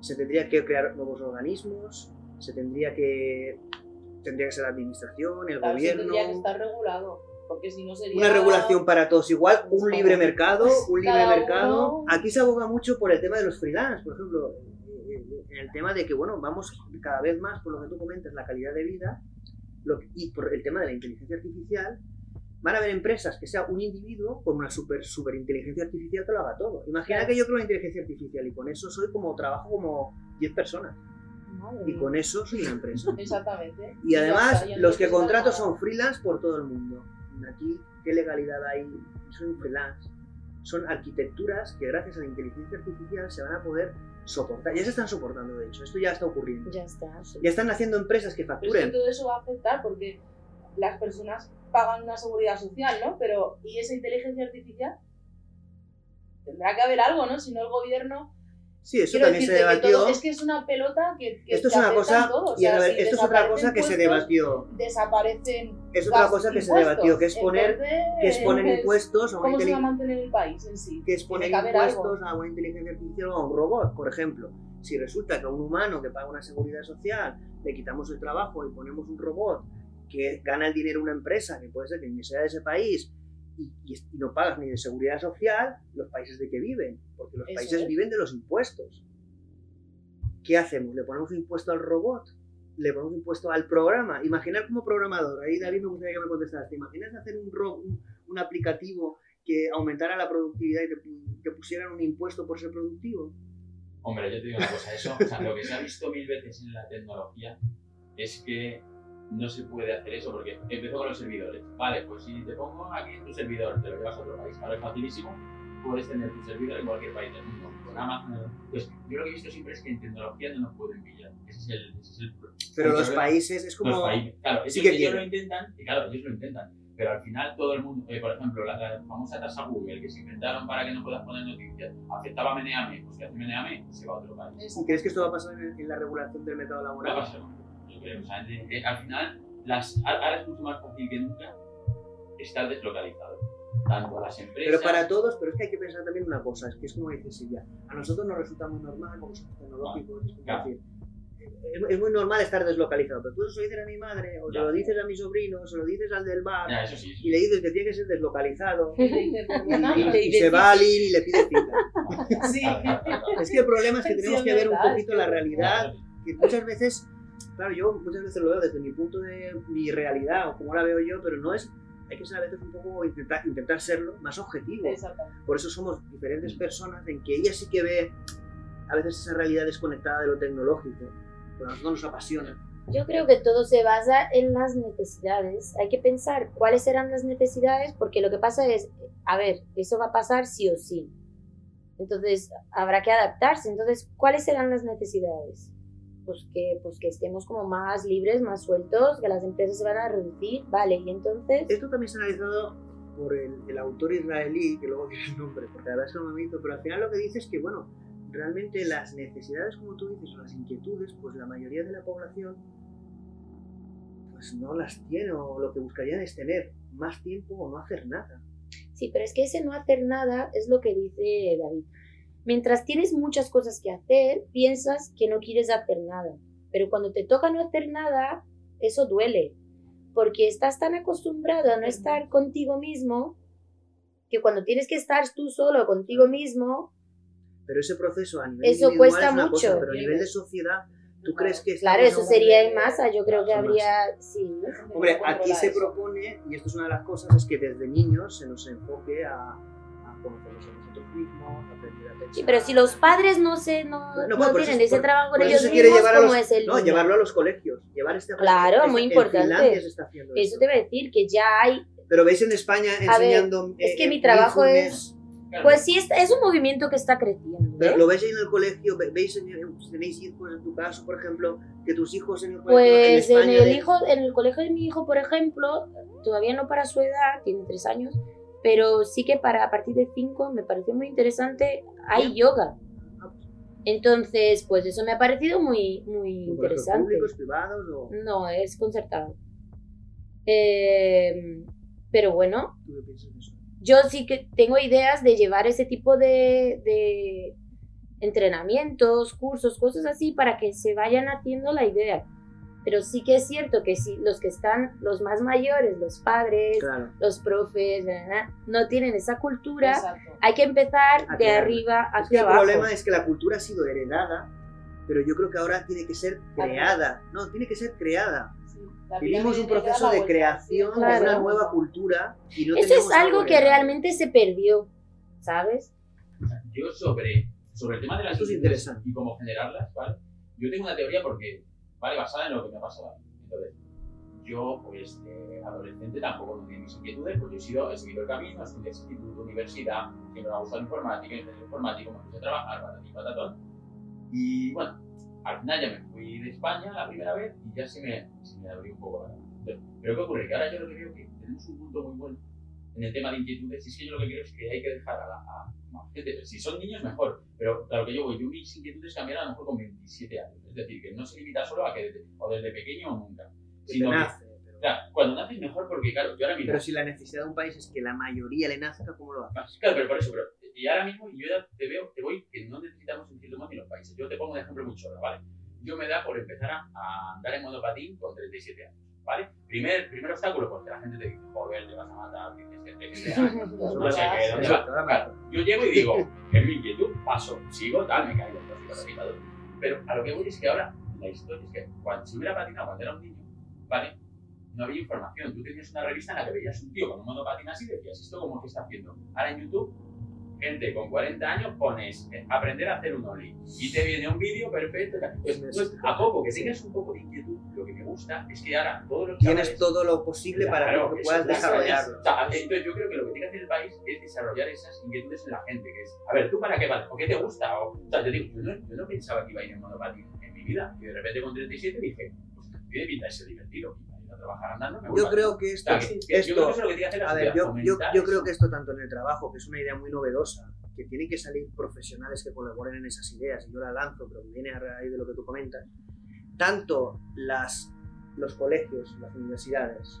Se tendría que crear nuevos organismos, se tendría que... tendría que ser la administración, el Claro, gobierno... tendría que estar regulado, porque si no sería... Una regulación para todos igual, un libre mercado, un libre mercado. Aquí se aboga mucho por el tema de los freelance, por ejemplo, en el tema de que, bueno, vamos cada vez más, por lo que tú comentas, la calidad de vida, lo que- y por el tema de la inteligencia artificial, van a haber empresas que sea un individuo con una super, super inteligencia artificial que lo haga todo. Imagina Claro. que yo creo una inteligencia artificial y con eso soy como, trabajo como 10 personas Madre y con eso soy una empresa. Exactamente. Y además, no los que contrato son freelance por todo el mundo. Aquí, ¿qué legalidad hay? Soy un freelance. Son arquitecturas que gracias a la inteligencia artificial se van a poder soportar. Ya se están soportando, de hecho. Esto ya está ocurriendo. Ya está. sí. Ya están haciendo empresas que Pero es que facturen. todo eso va a afectar porque las personas pagan una seguridad social, ¿no? Pero, ¿y esa inteligencia artificial? Tendrá que haber algo, ¿no? Si no, el gobierno Sí, eso Quiero también se que debatió. todo- es que es una pelota que, que Esto es una cosa, todo, y a sea, ver, si esto es otra cosa que se puestos, debatió. Desaparecen. Es otra cosa que se debatió, que es poner, que es poner impuestos a una, ¿Cómo se va a inteli- mantener el país en sí? que es poner impuestos algo. a una inteligencia artificial o a un robot, por ejemplo. Si resulta que a un humano que paga una seguridad social le quitamos el trabajo y ponemos un robot que gana el dinero una empresa, que puede ser que ni sea de ese país, y, y- y no pagas ni de seguridad social, los países de que viven, porque los Eso países es. viven de los impuestos. ¿Qué hacemos? ¿Le ponemos impuesto al robot? ¿Le ponemos impuesto al programa? Imaginar como programador, ahí David me gustaría que me contestaras, ¿te imaginas hacer un, ro- un, un aplicativo que aumentara la productividad y te, pu- te pusieran un impuesto por ser productivo? Hombre, yo te digo una cosa, eso, o sea, lo que se ha visto mil veces en la tecnología es que no se puede hacer eso porque empezó con los servidores. Vale, pues si te pongo aquí tu servidor, te lo llevas a otro país, ahora es facilísimo, puedes tener tu servidor en cualquier país del mundo, con Amazon. Pues yo lo que he visto siempre es que en tecnología no nos pueden pillar. Ese es el, ese es el pro- Pero los problema. países es como... Los países, claro, sí ellos, que ellos lo intentan, y claro, ellos lo intentan, pero al final todo el mundo, eh, por ejemplo, la, la famosa tasa Google que se inventaron para que no puedas poner noticias, afectaba a Meneame, pues que hace Meneame, se va a otro país. ¿Y crees que esto va a pasar en, en la regulación del mercado Va a laboral? pasar, o sea, de- de- al final, las, ahora es mucho más fácil que nunca estar deslocalizado, tanto a las empresas... Pero para todos, pero es que hay que pensar también una cosa, es que es como dice Silvia, a nosotros nos resulta muy normal, como somos tecnológicos, es Claro. decir, es, es muy normal estar deslocalizado, pero tú eso lo dices a mi madre, o se Ya. lo dices a mi sobrino, o se lo dices al del bar, Ya, eso sí, eso y le dices que tiene que ser deslocalizado, Y y, y- se sí, va al sí. IN y le pide cita. Sí. Es que el problema es que Sí, tenemos que ver un poquito la realidad, que muchas veces, claro, yo muchas veces lo veo desde mi punto de mi realidad o como la veo yo, pero no es, hay que ser a veces un poco, intentar, intentar serlo más objetivo. Por eso somos diferentes personas en que ella sí que ve a veces esa realidad desconectada de lo tecnológico, pero a nosotros nos apasiona. Yo creo que todo se basa en las necesidades. Hay que pensar cuáles serán las necesidades, porque lo que pasa es, a ver, eso va a pasar sí o sí. Entonces, habrá que adaptarse. Entonces, ¿cuáles serán las necesidades? Pues que, pues que estemos como más libres, más sueltos, que las empresas se van a reducir, vale, y entonces... Esto también se ha analizado por el, el autor israelí, que luego dice el nombre, porque la verdad es que no me pero al final lo que dice es que, bueno, realmente las necesidades, como tú dices, o las inquietudes, pues la mayoría de la población pues no las tiene, o lo que buscarían es tener más tiempo o no hacer nada. Sí, pero es que ese no hacer nada es lo que dice David. Mientras tienes muchas cosas que hacer, piensas que no quieres hacer nada. Pero cuando te toca no hacer nada, eso duele. Porque estás tan acostumbrado a no estar contigo mismo que cuando tienes que estar tú solo contigo mismo, Pero ese proceso a nivel Eso cuesta es una mucho. cosa, pero a nivel de sociedad, ¿tú crees que claro, eso sería en masa. Yo creo que habría, sí. Hombre, aquí se propone, y esto es una de las cosas, es que desde niños se nos enfoque a conocernos a nosotros mismos, aprender a pensar. Sí, pero si los padres no se no, No, no tienen eso- ese por- trabajo con por ellos mismos, llevar a ¿cómo los- es el No, niño? llevarlo a los colegios. Llevar este Claro, este- muy en importante. Finlandia se está haciendo Eso esto. te voy a decir que ya hay Pero veis en España A ver, enseñando. es que eh, mi trabajo mindfulness, Claro. Pues sí, es, es un movimiento que está creciendo. pero ¿eh? Lo veis ahí en el colegio, ve- veis en, en- tenéis hijos en tu caso, por ejemplo, que tus hijos en el colegio Pues en en España el, de- hijo, en el colegio de mi hijo, por ejemplo, todavía no para su edad, tiene tres años, pero sí que para a partir de cinco me pareció muy interesante, hay yoga. Entonces, pues eso me ha parecido muy, muy interesante. públicos, privados o No, es concertado. Eh, pero bueno, tú qué piensas de eso? yo sí que tengo ideas de llevar ese tipo de, de entrenamientos, cursos, cosas así para que se vayan haciendo la idea. Pero sí que es cierto que si los que están, los más mayores, los padres, Claro. los profes, no tienen esa cultura, Exacto. hay que empezar A de arriba Es que hacia el abajo. problema es que la cultura ha sido heredada, pero yo creo que ahora tiene que ser creada. No, tiene que ser creada. Vivimos un proceso de creación sí, de una Claro. nueva cultura y no Eso es algo que realmente se perdió, ¿sabes? Yo sobre, sobre el tema de las Esto es interesante. y cómo generarlas, ¿vale? Yo tengo una teoría porque, ¿vale? Basada en lo que me ha pasado. Entonces, yo, pues, de adolescente tampoco no tenía mis inquietudes, porque he, sido, he seguido el camino, estudié instituto, universidad, siempre me ha gustado informática, ingeniería informática, me puse a trabajar, patatí, patatón. Y, bueno, al final ya me fui de España la primera vez y ya se me, se me abrió un poco la. Entonces, Pero ¿qué ocurre? Que ahora yo lo que veo que tenemos un punto muy bueno en el tema de inquietudes, es que yo lo que creo es que hay que dejar a la a, a gente, si son niños mejor, pero claro que yo voy, yo mis inquietudes cambiaron a lo mejor con 27 años, es decir, que no se limita solo a que desde, o desde pequeño o nunca, sino que- nace, pero, claro, cuando naces mejor porque claro, yo ahora mismo, pero si la necesidad de un país es que la mayoría le nazca, ¿cómo lo haces? claro, pero por eso, pero, y ahora mismo yo ya te veo, te voy, que no necesitamos cierto modo ni los países, yo te pongo un ejemplo muy chulo, ¿vale? Yo me da por empezar a, a andar en monopatín con 37 años, ¿vale? Primer, primer obstáculo, porque la gente te dice, joder, te vas a matar, tienes que no sé qué, ¿dónde vas? Claro, yo llego y digo, es mi inquietud, paso, sigo, tal, me caigo, todo. Pero a lo que voy es que ahora, la historia es que cuando si hubiera patinado cuando era un niño, ¿vale? No había información. Tú tenías una revista en la que veías un tío con un monopatín así y decías, ¿esto cómo que está haciendo? Ahora en YouTube, gente con 40 años pones eh, aprender a hacer un ollie y te viene un vídeo perfecto. Pues, pues, a poco que tengas un poco de inquietud, lo que me gusta es que ahora todo lo que Tienes todo lo posible para que puedas es- desarrollarlo. o sea, entonces yo creo que lo que tiene que hacer el país es desarrollar esas inquietudes en la gente, que es, a ver, ¿tú para qué vas? ¿O qué te gusta? O, o sea, yo digo, yo no, yo no pensaba que iba a ir en monopatín en mi vida, y de repente con 37 dije, pues tiene pinta de ser divertido, trabajar andando me Yo creo que O esto, sea, que- que yo creo que esto lo que tiene que hacer la a ver, yo, yo, yo creo que esto tanto en el trabajo, que es una idea muy novedosa, que tienen que salir profesionales que colaboren en esas ideas, y yo la lanzo, pero viene a raíz de lo que tú comentas, tanto las, los colegios, las universidades,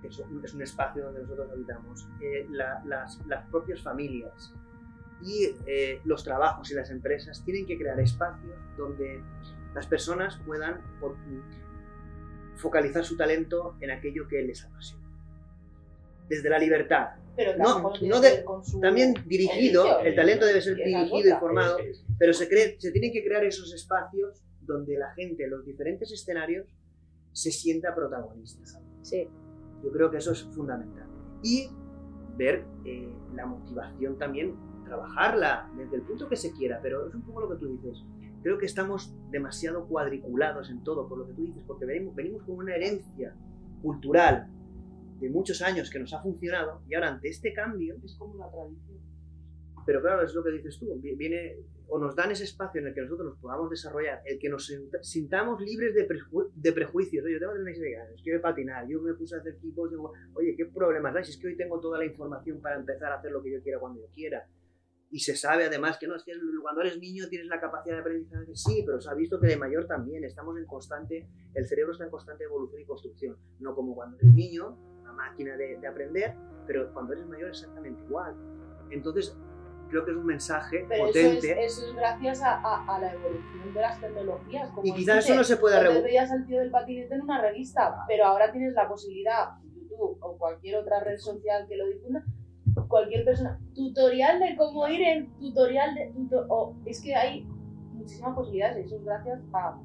que es un, es un espacio donde nosotros habitamos, eh, la- las, las propias familias y eh, los trabajos y las empresas tienen que crear espacios donde las personas puedan por- focalizar su talento en aquello que les apasiona. Desde la libertad, Pero No, de- su también dirigido, el talento debe ser dirigido y formado, pero se, cree- se tienen que crear esos espacios donde la gente en los diferentes escenarios se sienta protagonista. Sí. Yo creo que eso es fundamental. Y ver eh, la motivación también, trabajarla desde el punto que se quiera, pero es un poco lo que tú dices. Creo que estamos demasiado cuadriculados en todo, por lo que tú dices, porque venimos, venimos con una herencia cultural de muchos años que nos ha funcionado y ahora ante este cambio Es como una tradición. pero claro, es lo que dices tú, vi- viene o nos dan ese espacio en el que nosotros nos podamos desarrollar, el que nos sint- sintamos libres de, preju- de prejuicios. Oye, yo tengo 36 años, quiero patinar, yo me puse a hacer equipos, oye, ¿qué problemas hay? Si es que hoy tengo toda la información para empezar a hacer lo que yo quiera cuando yo quiera. Y se sabe además que no, es que cuando eres niño tienes la capacidad de aprendizaje. Sí, pero se ha visto que de mayor también estamos en constante, el cerebro está en constante evolución y construcción. No como cuando eres niño, una máquina de, de aprender, pero cuando eres mayor exactamente igual. Entonces, creo que es un mensaje Pero eso potente. es, eso es gracias a, a- a la evolución de las tecnologías. Como y quizás eso no se pueda regular. veías al tío del patinete en una revista, pero ahora tienes la posibilidad, YouTube o cualquier otra red social que lo difunda, cualquier persona, tutorial de cómo ir en tutorial de tuto- o es que hay muchísimas posibilidades eso es gracias a.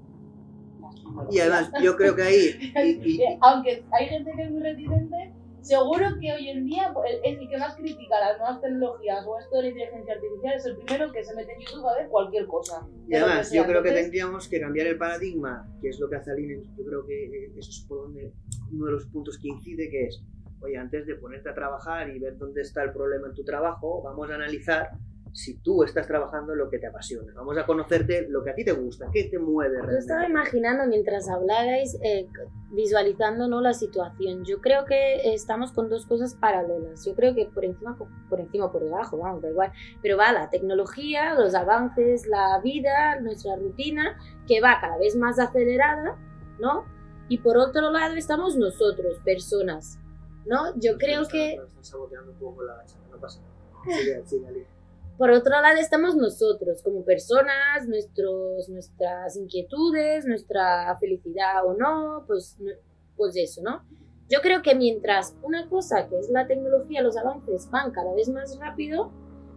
Y además, yo creo que ahí. y- y- Que aunque hay gente que es muy reticente, seguro que hoy en día el, el que más critica las nuevas tecnologías o esto de la inteligencia artificial es el primero que se mete en YouTube a ver cualquier cosa. y además, yo creo que tendríamos que cambiar el paradigma, que es lo que hace Aline. Yo creo que eh, eso es por donde uno de los puntos que incide, que es, oye, antes de ponerte a trabajar y ver dónde está el problema en tu trabajo, vamos a analizar si tú estás trabajando lo que te apasiona. Vamos a conocerte lo que a ti te gusta, qué te mueve Yo estaba realmente. imaginando mientras hablabais, eh, visualizando ¿no? la situación. Yo creo que estamos con dos cosas paralelas. Yo creo que por encima, por encima por debajo, vamos, da igual. Pero va la tecnología, los avances, la vida, nuestra rutina, que va cada vez más acelerada, ¿no? Y por otro lado estamos nosotros, personas, ¿no? Yo creo que... están- nos están saboteando un poco la no pasa nada. Sigue, sigue, Aline. Por otro lado estamos nosotros como personas, nuestros, nuestras inquietudes, nuestra felicidad o no, pues, no- pues eso, ¿no? Yo creo que mientras una cosa que es la tecnología, los avances van cada vez más rápido,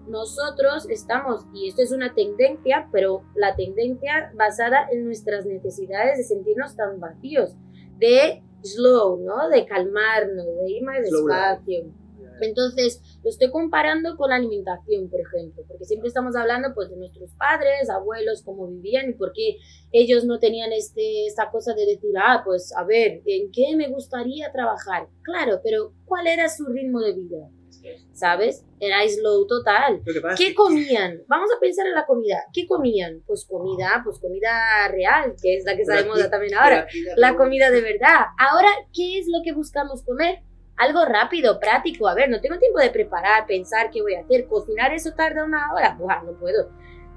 nosotros estamos, y esto es una tendencia, pero la tendencia basada en nuestras necesidades de sentirnos tan vacíos, de slow, ¿no? De calmarnos, de ir más despacio. Entonces, lo estoy comparando con la alimentación, por ejemplo, porque siempre estamos hablando pues, de nuestros padres, abuelos, cómo vivían y por qué ellos no tenían este, esta cosa de decir, ah, pues a ver, ¿en qué me gustaría trabajar? Claro, pero ¿cuál era su ritmo de vida? ¿Sabes? Era slow total. ¿Qué comían? Vamos a pensar en la comida. ¿Qué comían? Pues comida, pues comida real, que es la que moda aquí- también ahora. La comida de verdad. Ahora, ¿qué es lo que buscamos comer? algo rápido, práctico. A ver, no tengo tiempo de preparar, pensar qué voy a hacer. Cocinar eso tarda una hora. Buah, no puedo.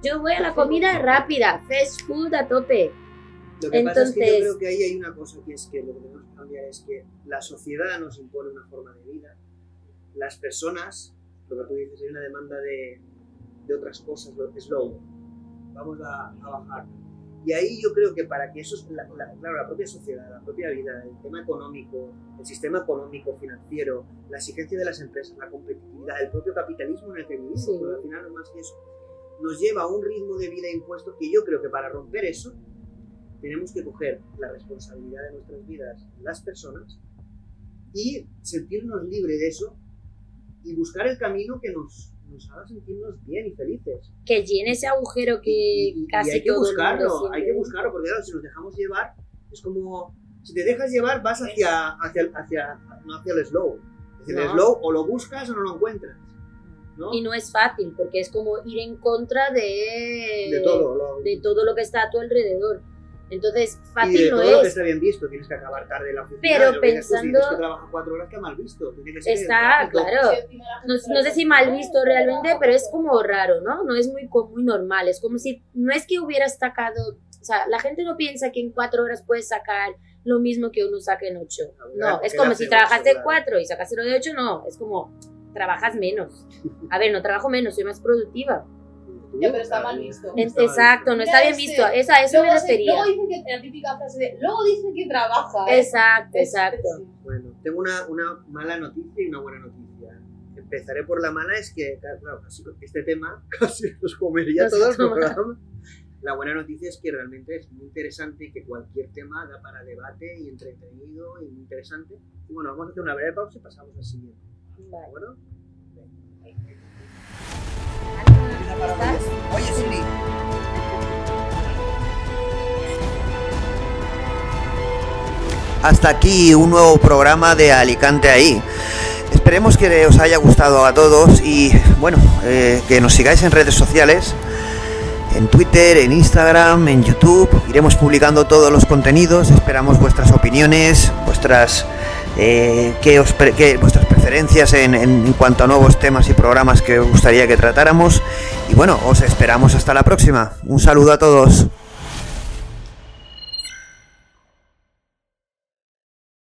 Yo voy a la comida rápida, fast food a tope. Lo que pasa es que yo creo que ahí hay una cosa que es que lo que tenemos que cambiar es que la sociedad nos impone una forma de vida. Las personas, lo que tú dices, hay una demanda de, de otras cosas, lo es. Vamos a, a bajar y ahí yo creo que para que eso, la, claro, la propia sociedad, la propia vida, el tema económico, el sistema económico, financiero, la exigencia de las empresas, la competitividad, el propio capitalismo en el que vivimos, al final no es más que eso, nos lleva a un ritmo de vida impuesto que yo creo que para romper eso tenemos que coger la responsabilidad de nuestras vidas, las personas, y sentirnos libres de eso y buscar el camino que nos, nos haga sentirnos bien y felices. Que llene ese agujero que casi y hay que buscarlo, hay que buscarlo, porque claro, si nos dejamos llevar, es como, si te dejas llevar vas hacia, hacia, hacia, no hacia el slow. Es decir, el slow o lo buscas o no lo encuentras. ¿no? Y no es fácil, porque es como ir en contra de, de, todo, lo, de todo lo que está a tu alrededor. Entonces, fácil y de no todo es. Lo que está bien visto, tienes que acabar tarde la oficina. Pero pensando. Si que trabaja cuatro horas, que mal visto. Que ser está, claro. No, no, sé si mal visto realmente, pero es como raro, ¿no? No es muy, muy normal. Es como si. No es que hubieras sacado. O sea, la gente no piensa que en cuatro horas puedes sacar lo mismo que uno saca en ocho. No, es como si trabajaste cuatro y sacaste lo de ocho, no. Es como. Trabajas menos. A ver, no trabajo menos, soy más productiva. Ya, pero está mal visto. Exacto, no está bien visto. Esa, eso me refería. Luego dicen que la típica frase de, luego dicen que trabaja. ¿eh? Exacto, exacto. Bueno, tengo una, una mala noticia y una buena noticia. Empezaré por la mala, es que, claro, casi este tema casi nos comería todo el programa. La buena noticia es que realmente es muy interesante y que cualquier tema da para debate y entretenido y muy interesante. Y bueno, vamos a hacer una breve pausa y pasamos al siguiente. Vale. ¿De acuerdo? ¿Estás? Oye, Siri. Hasta aquí un nuevo programa de Alicante ahí. Esperemos que os haya gustado a todos y bueno, eh, que nos sigáis en redes sociales, en Twitter, en Instagram, en YouTube. Iremos publicando todos los contenidos. Esperamos vuestras opiniones, vuestras eh, que os que vuestras preferencias en, cuanto a nuevos temas y programas que gustaría que tratáramos. Y bueno, os esperamos hasta la próxima. Un saludo a todos.